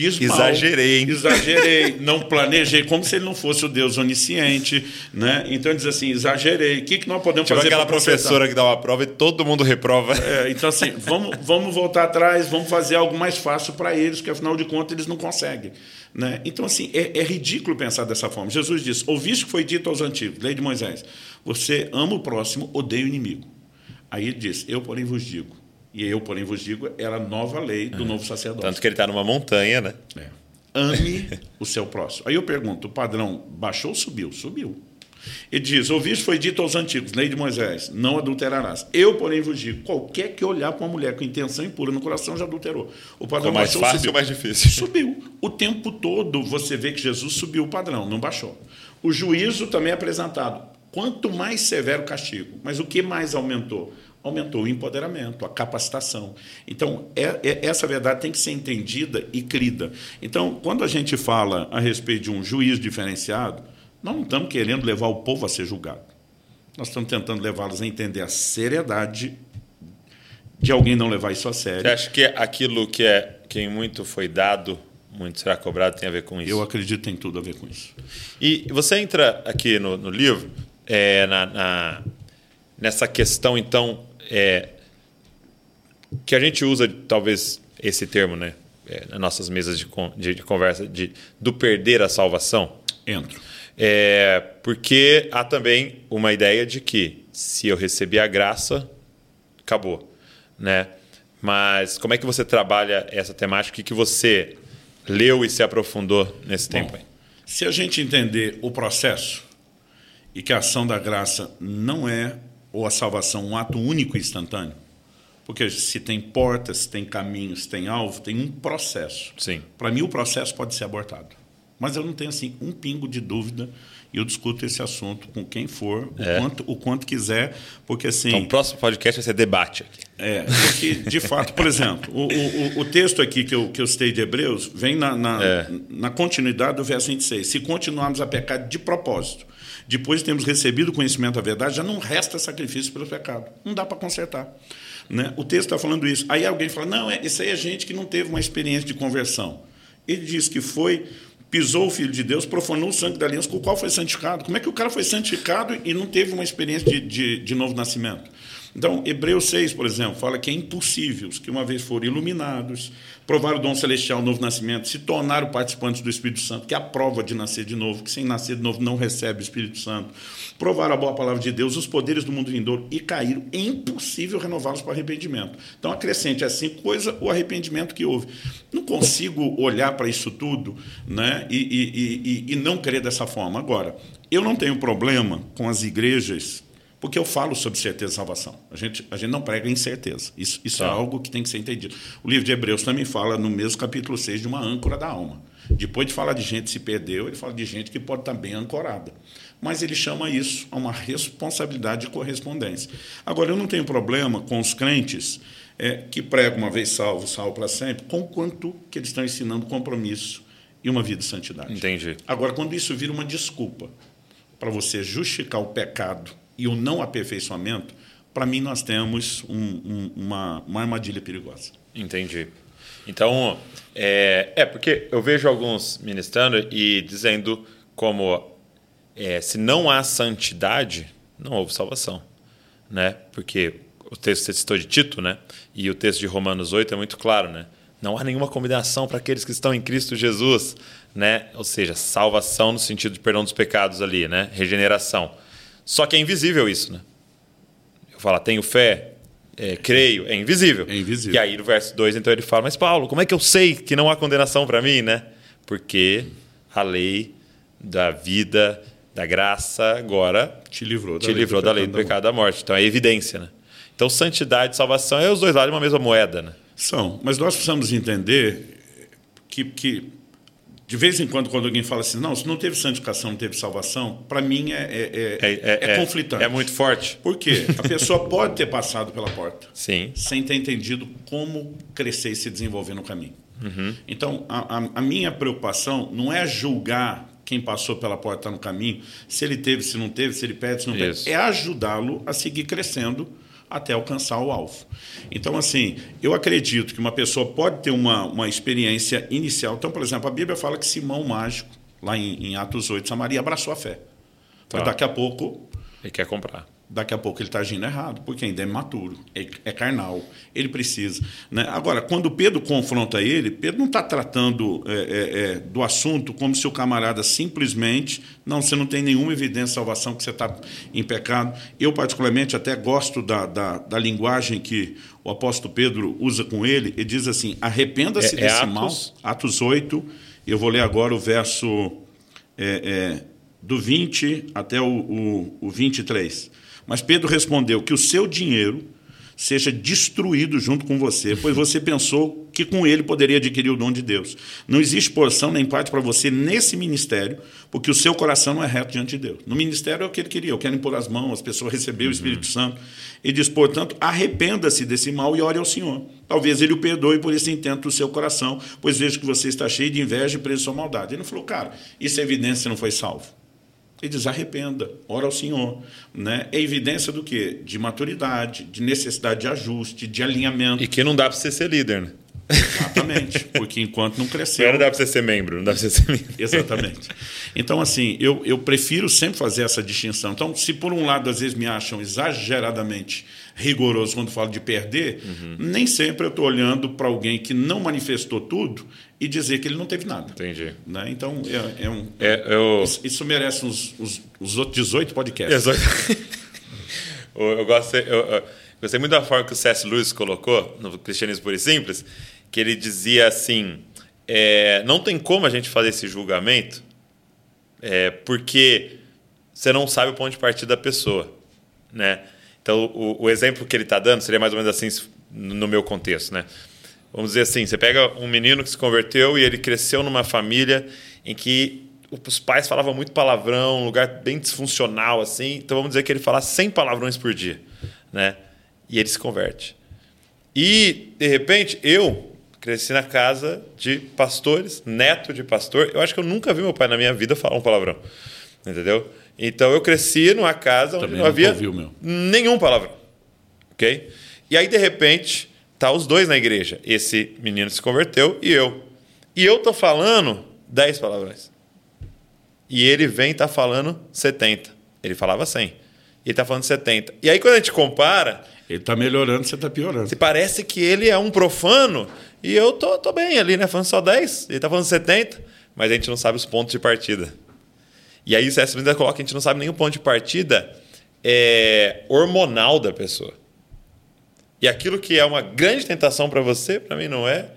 fiz mal, exagerei, exagerei, não planejei, como se ele não fosse o Deus onisciente, né? Então ele diz assim, exagerei. O que, que nós podemos tipo fazer? aquela professora que dá uma prova e todo mundo reprova. É, então assim, vamos, vamos voltar atrás, vamos fazer algo mais fácil para eles, que afinal de contas eles não conseguem. Né? Então, assim, é, é, ridículo pensar dessa forma. Jesus disse: Ouviste que foi dito aos antigos, lei de Moisés, você ama o próximo, odeia o inimigo. Aí ele diz: Eu, porém, vos digo. E eu, porém, vos digo, era a nova lei do é. novo sacerdócio. Tanto que ele está numa montanha, né? É. Ame o seu próximo. Aí eu pergunto: o padrão baixou ou subiu? Subiu. Ele diz: Ouviste foi dito aos antigos, lei de Moisés, não adulterarás. Eu, porém, vos digo: qualquer que olhar para uma mulher com intenção impura no coração já adulterou. O padrão mais baixou, fácil subiu. ou mais difícil? Subiu. O tempo todo você vê que Jesus subiu o padrão, não baixou. O juízo também é apresentado. Quanto mais severo o castigo, mas o que mais aumentou? Aumentou o empoderamento, a capacitação. Então, é, é, essa verdade tem que ser entendida e crida. Então, quando a gente fala a respeito de um juiz diferenciado, nós não estamos querendo levar o povo a ser julgado. Nós estamos tentando levá-los a entender a seriedade de alguém não levar isso a sério. Você acha que aquilo que é quem muito foi dado, muito será cobrado, tem a ver com isso? Eu acredito que tem tudo a ver com isso. E você entra aqui no, no livro é, na, na, nessa questão, então, é, que a gente usa talvez esse termo, né? É, nas nossas mesas de, de, de conversa, de, do perder a salvação. Entro. É, porque há também uma ideia de que se eu receber a graça, acabou, né? Mas como é que você trabalha essa temática? O que, que você leu e se aprofundou nesse Bom, tempo? Aí? Se a gente entender o processo e que a ação da graça não é ou a salvação um ato único e instantâneo, porque se tem portas, se tem caminhos, se tem alvo, tem um processo. Sim. Para mim o processo pode ser abortado. Mas eu não tenho assim um pingo de dúvida e eu discuto esse assunto com quem for, é. o, quanto, o quanto quiser, porque assim. Então, o próximo podcast vai ser debate aqui. É, porque, de fato, por exemplo, o, o, o texto aqui que eu, que eu citei de Hebreus vem na, na, é. na continuidade do verso 26. Se continuarmos a pecar de propósito, depois de termos recebido o conhecimento da verdade, já não resta sacrifício pelo pecado. Não dá para consertar. Né? O texto está falando isso. Aí alguém fala: não, é, isso aí é gente que não teve uma experiência de conversão. Ele diz que foi pisou o Filho de Deus, profanou o sangue da aliança com o qual foi santificado. Como é que o cara foi santificado e não teve uma experiência de, de, de novo nascimento? Então, Hebreus 6, por exemplo, fala que é impossível os que uma vez foram iluminados, provaram o dom celestial, o novo nascimento, se tornaram participantes do Espírito Santo, que é a prova de nascer de novo, que sem nascer de novo não recebe o Espírito Santo, provaram a boa palavra de Deus, os poderes do mundo vindouro e caíram. É impossível renová-los para arrependimento. Então, acrescente assim coisa o arrependimento que houve. Não consigo olhar para isso tudo né, e, e, e, e não crer dessa forma. Agora, eu não tenho problema com as igrejas porque eu falo sobre certeza e salvação. A gente, a gente não prega incerteza. Isso, isso é tá. é algo que tem que ser entendido. O livro de Hebreus também fala, no mesmo capítulo 6, de uma âncora da alma. Depois de falar de gente que se perdeu, ele fala de gente que pode estar bem ancorada. Mas ele chama isso a uma responsabilidade de correspondência. Agora, eu não tenho problema com os crentes é, que pregam uma vez salvo, salvo para sempre, com quanto que eles estão ensinando compromisso e uma vida de santidade. Entendi. Agora, quando isso vira uma desculpa para você justificar o pecado e o não aperfeiçoamento, para mim nós temos um, um, uma, uma armadilha perigosa. Entendi. Então, é, é, porque eu vejo alguns ministrando e dizendo como é, se não há santidade, não houve salvação. Né? Porque o texto que você citou de Tito, né? e o texto de Romanos 8 é muito claro, né? Não há nenhuma combinação para aqueles que estão em Cristo Jesus, né? Ou seja, salvação no sentido de perdão dos pecados ali, né? Regeneração. Só que é invisível isso, né? Eu falo, tenho fé, é, creio, é invisível. É invisível. E aí no verso 2, então ele fala, mas Paulo, como é que eu sei que não há condenação para mim, né? Porque a lei da vida, da graça, agora te livrou da, te lei, livrou do da lei do pecado da morte. Então é evidência, né? Então santidade e salvação é os dois lados de uma mesma moeda, né? São, mas nós precisamos entender que, que de vez em quando, quando alguém fala assim, não, se não teve santificação, não teve salvação, para mim é, é, é, é, conflitante. É muito forte. Por quê? A pessoa *laughs* pode ter passado pela porta Sim. sem ter entendido como crescer e se desenvolver no caminho. Uhum. Então, a, a, a, minha preocupação não é julgar quem passou pela porta no caminho, se ele teve, se não teve, se ele pede, se não pede. É ajudá-lo a seguir crescendo até alcançar o alvo. Então, assim, eu acredito que uma pessoa pode ter uma, uma experiência inicial. Então, por exemplo, a Bíblia fala que Simão Mágico, lá em, em Atos 8, Samaria, abraçou a fé. Tá. Mas daqui a pouco. Ele quer comprar daqui a pouco ele está agindo errado, porque ainda é maturo, é, é carnal, ele precisa. Né? Agora, quando Pedro confronta ele, Pedro não está tratando é, é, é, do assunto como se o camarada simplesmente, não, você não tem nenhuma evidência de salvação, que você está em pecado. Eu, particularmente, até gosto da, da, da, linguagem que o apóstolo Pedro usa com ele, ele diz assim, arrependa-se é, é desse mal, Atos 8, eu vou ler agora o verso do 20 até o, o, o 23. Mas Pedro respondeu que o seu dinheiro seja destruído junto com você, pois você pensou que com ele poderia adquirir o dom de Deus. Não existe porção nem parte para você nesse ministério, porque o seu coração não é reto diante de Deus. No ministério é o que ele queria, eu quero impor as mãos, as pessoas receber o Espírito uhum. Santo. Ele diz, portanto, arrependa-se desse mal e ore ao Senhor. Talvez ele o perdoe por esse intento do seu coração, pois vejo que você está cheio de inveja e preso à sua maldade. Ele não falou, cara, isso é evidência que não foi salvo. Ele diz: arrependa, ora ao Senhor. Né? É evidência do quê? De maturidade, de necessidade de ajuste, de alinhamento. E que não dá para você ser líder, né? Exatamente, porque enquanto não cresceu. Não dá para você ser membro, não dá para você ser membro. Exatamente. Então, assim, eu, eu prefiro sempre fazer essa distinção. Então, se por um lado, às vezes, me acham exageradamente rigoroso quando falo de perder, uhum. nem sempre eu estou olhando para alguém que não manifestou tudo e dizer que ele não teve nada. Entendi. Né? Então, é, é um. É, eu... isso, isso, merece uns, os, os outros 18 podcasts. *laughs* eu, gostei, eu, eu, gostei muito da forma que o C.S. Lewis colocou no Cristianismo Puro e Simples, que ele dizia assim: é, não tem como a gente fazer esse julgamento, é, porque você não sabe o ponto de partida da pessoa. Né? Então, o, o exemplo que ele está dando seria mais ou menos assim no meu contexto. Né? Vamos dizer assim, você pega um menino que se converteu e ele cresceu numa família em que os pais falavam muito palavrão, um lugar bem disfuncional assim. Então vamos dizer que ele fala 100 palavrões por dia, né? E ele se converte. E de repente eu cresci na casa de pastores, neto de pastor. Eu acho que eu nunca vi meu pai na minha vida falar um palavrão. Entendeu? Então eu cresci numa casa onde Também não havia ouviu, nenhum palavrão. OK? E aí de repente Tá os dois na igreja. Esse menino se converteu e eu. E eu tô falando 10 palavrões. E ele vem e tá falando 70. Ele falava 100. e ele está falando 70. E aí quando a gente compara, Ele está melhorando, você está piorando. se parece que ele é um profano e eu tô, tô bem ali, né? Falando só 10, ele tá falando 70, mas a gente não sabe os pontos de partida. E aí o C.S. Lewis ainda coloca que a gente não sabe nem o ponto de partida é, hormonal da pessoa. E aquilo que é uma grande tentação para você, para mim não é,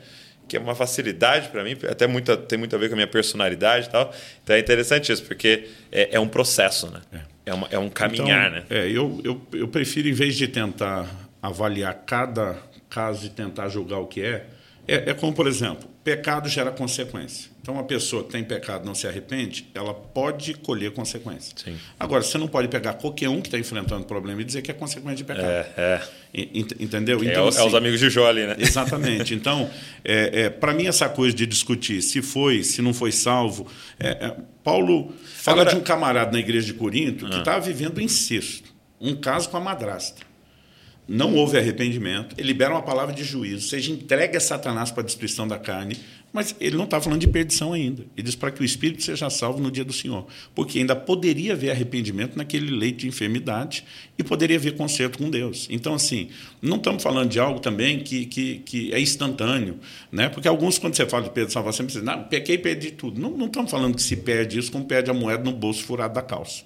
que é uma facilidade para mim, até muita, tem muito a ver com a minha personalidade e tal. Então é interessante isso, porque é, é um processo, né? É, uma, é um caminhar, Então, né? É, eu, eu, eu prefiro, em vez de tentar avaliar cada caso e tentar julgar o que é, é, é como, por exemplo, pecado gera consequência. Então, uma pessoa que tem pecado e não se arrepende, ela pode colher consequência. Sim. Agora, você não pode pegar qualquer um que está enfrentando problema e dizer que é consequência de pecado. É, é. Ent- Entendeu? É, Então, o- é os assim, amigos de Jó ali, né? *laughs* Exatamente. Então, é, é, para mim, essa coisa de discutir se foi, se não foi salvo. é, é, Paulo fala Agora- Ah. de um camarada na igreja de Corinto que estava vivendo incesto, um caso com a madrasta. Não houve arrependimento, ele libera uma palavra de juízo, seja, entrega Satanás para a destruição da carne, mas ele não está falando de perdição ainda. Ele diz para que o espírito seja salvo no dia do Senhor, porque ainda poderia haver arrependimento naquele leito de enfermidade e poderia haver conserto com Deus. Então, assim, não estamos falando de algo também que, que, que é instantâneo, né? porque alguns, quando você fala de salvação, você diz, não, pequei e perdi tudo. Não, não estamos falando que se perde isso como perde a moeda no bolso furado da calça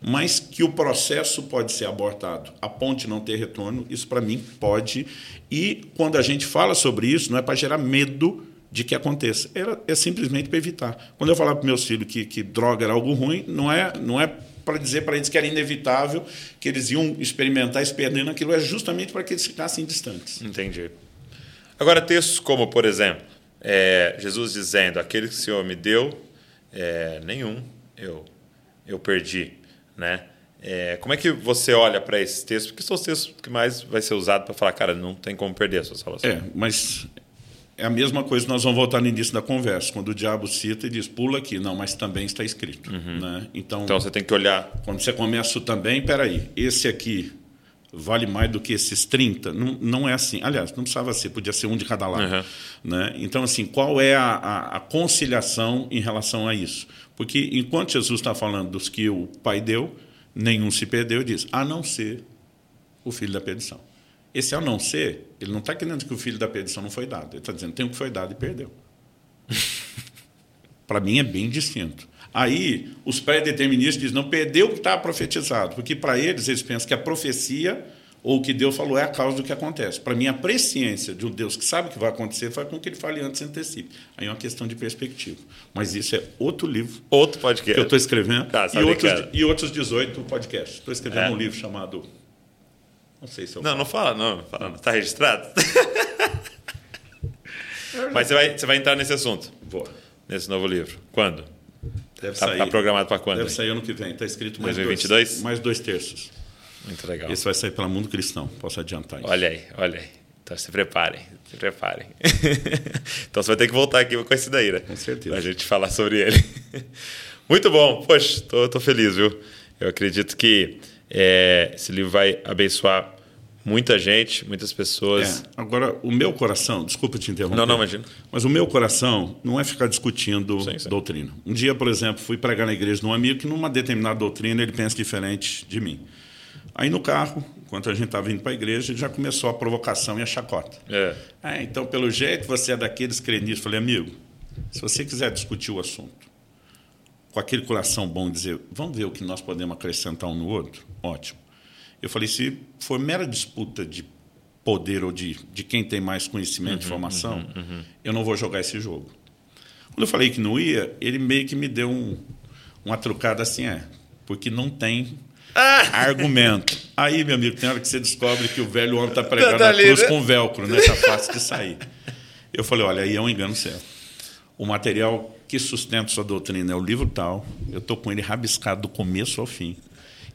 mas que o processo pode ser abortado, a ponte não ter retorno, isso para mim pode. E quando a gente fala sobre isso, não é para gerar medo de que aconteça, é, é simplesmente para evitar. Quando eu falar para meus filhos que, que droga era algo ruim, não é, não é para dizer para eles que era inevitável, que eles iam experimentar se perdendo aquilo, é justamente para que eles ficassem distantes. Entendi. Agora, textos como, por exemplo, é, Jesus dizendo: Aquele que o Senhor me deu, é, nenhum eu, eu perdi. Né? É, como é que você olha para esses textos? Porque são os textos que mais vai ser usado para falar, cara, não tem como perder a sua salvação. É, mas é a mesma coisa nós vamos voltar no início da conversa, quando o diabo cita e diz, pula aqui. Não, mas também está escrito. Né? Então, Então você tem que olhar. Quando você começa o também, peraí, esse aqui vale mais do que esses 30? Não, não é assim. Aliás, não precisava ser, podia ser um de cada lado. Uhum. Né? Então, assim, qual é a, a, a conciliação em relação a isso? Porque enquanto Jesus está falando dos que o Pai deu, nenhum se perdeu, diz, a não ser o filho da perdição. Esse a não ser, ele não está querendo que o filho da perdição não foi dado. Ele está dizendo, tem o que foi dado e perdeu. *laughs* Para mim é bem distinto. Aí, os pré-deterministas dizem, não perdeu o que estava profetizado, porque para eles, eles pensam que a profecia ou o que Deus falou é a causa do que acontece. Para mim, a presciência de um Deus que sabe o que vai acontecer faz com que ele fale antes e antecipe. Aí é uma questão de perspectiva. Mas isso é outro livro Outro que podcast. eu estou escrevendo Tá, e, outros, e outros 18 podcasts. Estou escrevendo É. um livro chamado... Não sei se eu Não, não fala, não. fala, não. Tá registrado? *laughs* Mas você vai, você vai entrar nesse assunto, vou. nesse novo livro. Quando? Deve Tá, sair. tá programado para quando? Deve sair ano que vem. Está escrito mais 2022? dois, mais dois terços. Muito legal. Esse vai sair pela Mundo Cristão. Posso adiantar isso. Olha aí, olha aí. Então se preparem, se preparem. *laughs* então você vai ter que voltar aqui com esse daí, né? Com certeza. Pra gente falar sobre ele. *laughs* Muito bom. Poxa, tô, tô feliz, viu? Eu acredito que é, esse livro vai abençoar muita gente, muitas pessoas. É, agora, o meu coração, desculpa te interromper. Não, não, imagina. Mas o meu coração não é ficar discutindo Sim, sim. doutrina. Um dia, por exemplo, fui pregar na igreja de um amigo que, numa determinada doutrina, ele pensa diferente de mim. Aí no carro, enquanto a gente estava indo para a igreja, já começou a provocação e a chacota. É. Ah, então, pelo jeito, você é daqueles nisso. Falei, amigo, se você quiser discutir o assunto com aquele coração bom, dizer, vamos ver o que nós podemos acrescentar um no outro, ótimo. Eu falei, se for mera disputa de poder ou de, de quem tem mais conhecimento, informação, eu não vou jogar esse jogo. Quando eu falei que não ia, ele meio que me deu um, uma trucada assim, é, porque não tem argumento. Aí, meu amigo, tem hora que você descobre que o velho homem está pregando Tá a ali, cruz né? com velcro, né? Tá fácil de sair. Eu falei, olha, aí é um engano certo. O material que sustenta sua doutrina é o livro tal. Eu estou com ele rabiscado do começo ao fim.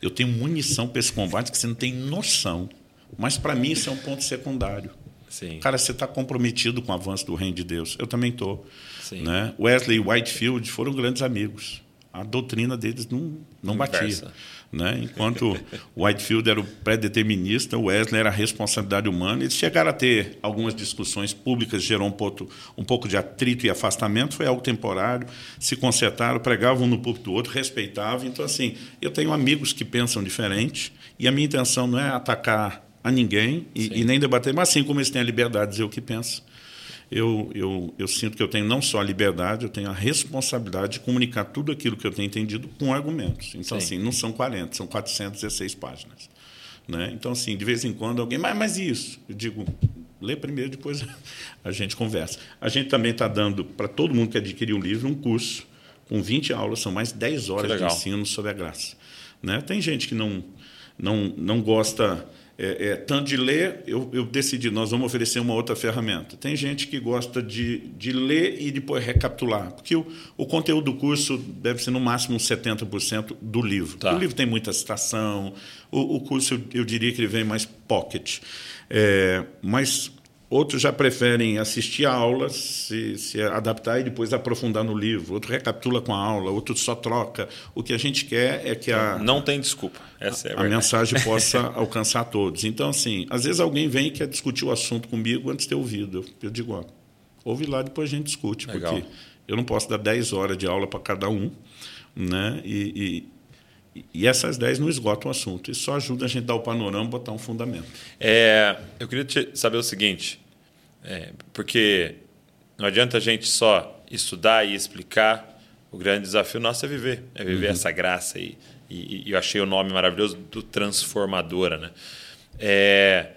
Eu tenho munição para esse combate que você não tem noção. Mas para mim isso é um ponto secundário. Sim. Cara, você está comprometido com o avanço do reino de Deus. Eu também estou. Sim. Né? Wesley e Whitefield foram grandes amigos. a doutrina deles não, não Inversa. batia. Né? Enquanto Whitefield era o pré-determinista, Wesley era a responsabilidade humana. Eles chegaram a ter algumas discussões públicas, gerou um pouco, um pouco de atrito e afastamento, foi algo temporário. Se consertaram, pregavam um no púlpito do outro, respeitavam. Então, assim, eu tenho amigos que pensam diferente e a minha intenção não é atacar a ninguém e, e nem debater, mas assim como eles têm a liberdade de dizer o que pensam eu, eu, eu sinto que eu tenho não só a liberdade, eu tenho a responsabilidade de comunicar tudo aquilo que eu tenho entendido com argumentos. Então, Sim. assim, não são 40, são 416 páginas. Né? Então, assim, de vez em quando alguém, mas, mas isso? Eu digo, lê primeiro, depois *laughs* a gente conversa. A gente também está dando para todo mundo que adquirir o um livro um curso com 20 aulas, são mais 10 horas de ensino sobre a graça. Né? Tem gente que não, não, não gosta é, é, tanto de ler, eu, eu, decidi, nós vamos oferecer uma outra ferramenta. Tem gente que gosta de, de ler e depois recapitular, porque o, o conteúdo do curso deve ser no máximo 70% do livro. Tá. O livro tem muita citação, o, o curso eu, eu, diria que ele vem mais pocket. É, mas Outros já preferem assistir a aula, se, se, adaptar e depois aprofundar no livro. Outro recapitula com a aula, outro só troca. O que a gente quer é que a. Não tem desculpa. Essa é a, a mensagem possa *laughs* alcançar todos. Então, assim, às vezes alguém vem e quer discutir o assunto comigo antes de ter ouvido. Eu, digo, ó, ouve lá, depois a gente discute. Legal. Porque eu não posso dar 10 horas de aula para cada um. Né? E, e, e essas 10 não esgotam o assunto. Isso só ajuda a gente a dar o panorama, botar um fundamento. É, eu queria te saber o seguinte é, porque não adianta a gente só estudar e explicar. O grande desafio nosso é viver, é viver uhum. essa graça. E, e, e, eu achei o nome maravilhoso do Transformadora. Né? É,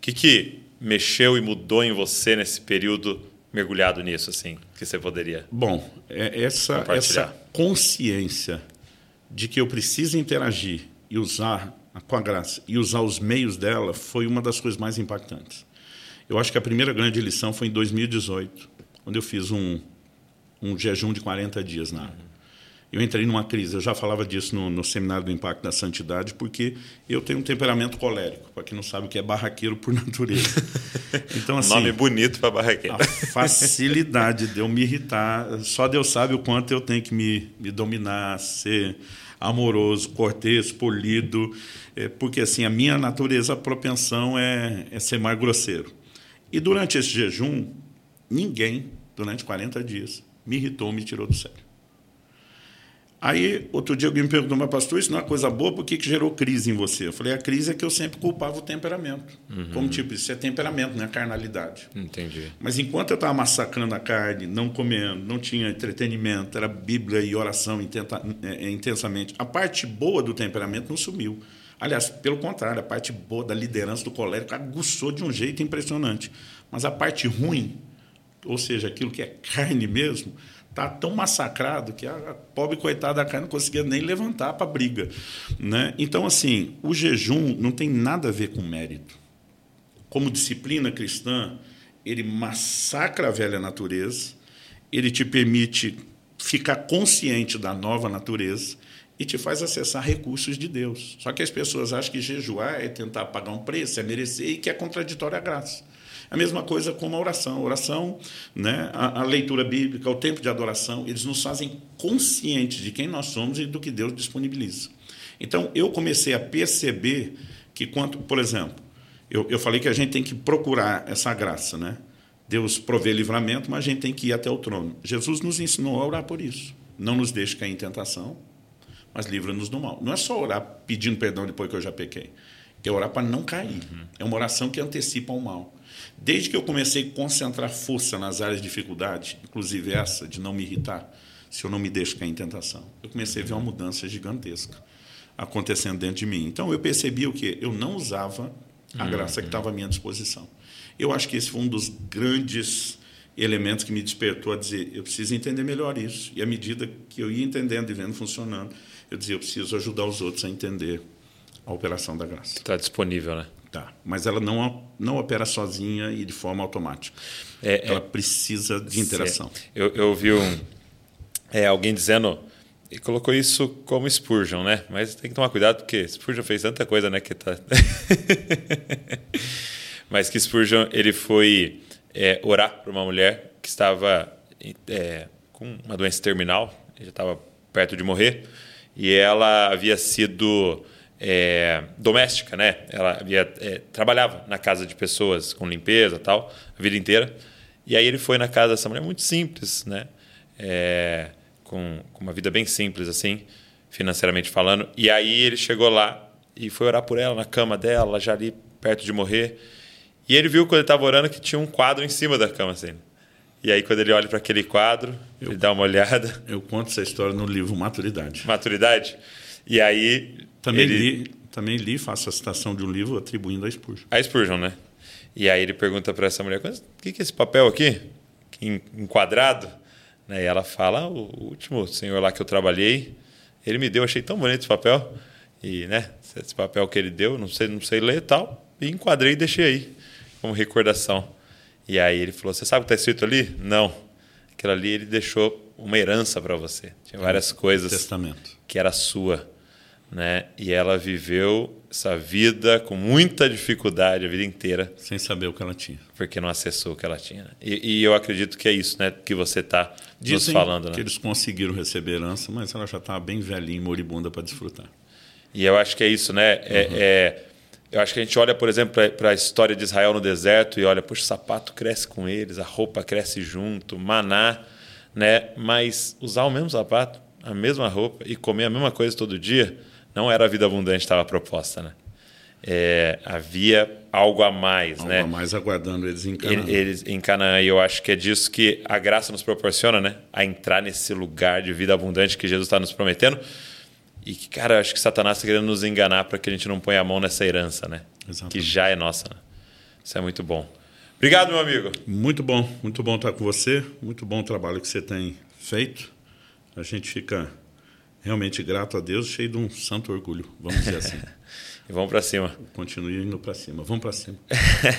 que, que mexeu e mudou em você nesse período mergulhado nisso, assim, que você poderia Bom, é essa, essa consciência de que eu preciso interagir e usar com a graça e usar os meios dela foi uma das coisas mais impactantes. Eu acho que a primeira grande lição foi em 2018, quando eu fiz um, um jejum de 40 dias na água. Eu entrei numa crise, eu já falava disso no, no, seminário do Impacto da Santidade, porque eu tenho um temperamento colérico, para quem não sabe o que é barraqueiro por *laughs* natureza. Então, assim, Nome bonito para barraqueiro. A facilidade de eu me irritar, só Deus sabe o quanto eu tenho que me, me dominar, ser amoroso, cortês, polido, é, porque assim, a minha natureza, a propensão é, é ser mais grosseiro. E durante esse jejum, ninguém, durante 40 dias, me irritou, me tirou do sério. Aí, outro dia alguém me perguntou, mas pastor, isso não é coisa boa, por que, que gerou crise em você? Eu falei, a crise é que eu sempre culpava o temperamento. Uhum. Como tipo, isso é temperamento, não é carnalidade. Entendi. Mas enquanto eu estava massacrando a carne, não comendo, não tinha entretenimento, era Bíblia e oração é, intensamente, a parte boa do temperamento não sumiu. Aliás, pelo contrário, a parte boa da liderança do colérico aguçou de um jeito impressionante. Mas a parte ruim, ou seja, aquilo que é carne mesmo, está tão massacrado que a pobre coitada da carne não conseguia nem levantar para a briga. Né? Então, assim, o jejum não tem nada a ver com mérito. Como disciplina cristã, ele massacra a velha natureza, ele te permite ficar consciente da nova natureza e te faz acessar recursos de Deus. Só que as pessoas acham que jejuar é tentar pagar um preço, é merecer e que é contraditório à graça. A mesma coisa com a oração. A oração, né, a, a, leitura bíblica, o tempo de adoração, eles nos fazem conscientes de quem nós somos e do que Deus disponibiliza. Então, eu comecei a perceber que, quanto, por exemplo, eu, eu falei que a gente tem que procurar essa graça, né? Deus provê livramento, mas a gente tem que ir até o trono. Jesus nos ensinou a orar por isso. Não nos deixe cair em tentação, mas livra-nos do mal. Não é só orar pedindo perdão depois que eu já pequei. É orar para não cair. Uhum. É uma oração que antecipa o mal. Desde que eu comecei a concentrar força nas áreas de dificuldade, inclusive essa de não me irritar, se eu não me deixo cair em tentação, eu comecei a ver uma mudança gigantesca acontecendo dentro de mim. Então eu percebi o que eu não usava a graça que uhum. estava à minha disposição. Eu acho que esse foi um dos grandes elementos que me despertou a dizer eu preciso entender melhor isso. E à medida que eu ia entendendo e vendo funcionando, eu dizia, eu preciso ajudar os outros a entender a operação da graça. Está disponível, né? Tá, mas ela não, não opera sozinha e de forma automática. É, ela é, precisa de interação. Eu, eu ouvi um, é, alguém dizendo, e colocou isso como Spurgeon, né? Mas tem que tomar cuidado porque Spurgeon fez tanta coisa, né? Que tá... *laughs* mas que Spurgeon ele foi é, orar para uma mulher que estava é, com uma doença terminal, já estava perto de morrer, e ela havia sido é, doméstica, né? Ela havia, é, trabalhava na casa de pessoas com limpeza tal, a vida inteira. E aí ele foi na casa dessa mulher muito simples, né? É, com, com uma vida bem simples, assim, financeiramente falando. E aí ele chegou lá e foi orar por ela na cama dela, já ali perto de morrer. E ele viu quando ele estava orando que tinha um quadro em cima da cama, assim. E aí, quando ele olha para aquele quadro, eu, ele dá uma olhada. Eu conto essa história no livro Maturidade. Maturidade? E aí. Também, ele... li, também li, faço a citação de um livro atribuindo a Spurgeon. A Spurgeon, né? E aí ele pergunta para essa mulher: o que é esse papel aqui? Enquadrado? Né? E ela fala: ah, o último senhor lá que eu trabalhei, ele me deu, achei tão bonito esse papel. E, né, esse papel que ele deu, não sei, não sei ler e tal. E enquadrei e deixei aí, como recordação. E aí ele falou: Você sabe o que está escrito ali? Não. Aquilo ali ele deixou uma herança para você. Tinha várias coisas Testamento. que era sua. Né? E ela viveu essa vida com muita dificuldade a vida inteira. Sem saber o que ela tinha. Porque não acessou o que ela tinha. Né? E, e, eu acredito que é isso né, que você está nos falando. Né? que eles conseguiram receber herança, mas ela já estava bem velhinha, moribunda para desfrutar. E eu acho que é isso, né? É, uhum. é eu acho que a gente olha, por exemplo, para a história de Israel no deserto e olha, poxa, o sapato cresce com eles, a roupa cresce junto, maná, né? Mas usar o mesmo sapato, a mesma roupa e comer a mesma coisa todo dia, não era a vida abundante que estava proposta, né? É, havia algo a mais, algo né? Algo a mais aguardando eles em Canaã. Eles em Canaã. E eu acho que é disso que a graça nos proporciona, né? A entrar nesse lugar de vida abundante que Jesus está nos prometendo. E que, cara, acho que Satanás está querendo nos enganar para que a gente não ponha a mão nessa herança, né? Exatamente. Que já é nossa. Né? Isso é muito bom. Obrigado, meu amigo. Muito bom, muito bom estar com você. Muito bom o trabalho que você tem feito. A gente fica realmente grato a Deus, cheio de um santo orgulho, vamos dizer assim. *laughs* e vamos para cima. Continue indo para cima. Vamos para cima.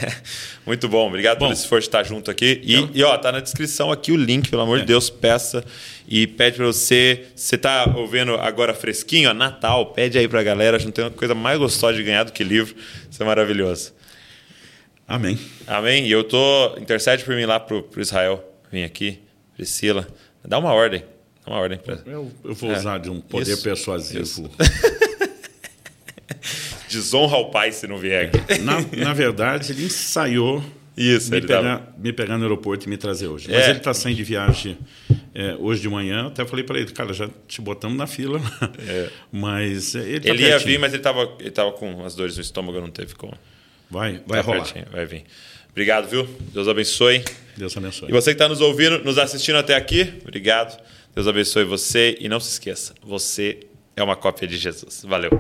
*laughs* Muito bom. Obrigado bom. por esse esforço de estar junto aqui. E, então, e ó, tá na descrição aqui o link, pelo amor é. de Deus, peça e pede para você. Você tá ouvindo agora fresquinho, ó, Natal, pede aí para a galera. Não tem uma coisa mais gostosa de ganhar do que livro. Isso é maravilhoso. Amém. Amém. E eu tô intercede por mim lá pro, pro Israel. Vem aqui, Priscila, dá uma ordem. Dá uma ordem para. Eu, eu, vou é. usar de um poder Isso. persuasivo. Isso. *laughs* Desonra ao pai se não vier aqui. *laughs* Na, na verdade, ele ensaiou Isso, me, pegar, tava... me pegar no aeroporto e me trazer hoje. Mas é. ele está saindo de viagem é, hoje de manhã. Até falei para ele, cara, já te botamos na fila. É. *laughs* Mas ele tá Ele ia vir, mas ele estava ele tava com as dores no estômago, não teve como. Vai, vai tá rolar. Pertinho, vai vir. Obrigado, viu? Deus abençoe. Deus abençoe. E você que está nos ouvindo, nos assistindo até aqui, obrigado. Deus abençoe você e não se esqueça, você é uma cópia de Jesus. Valeu.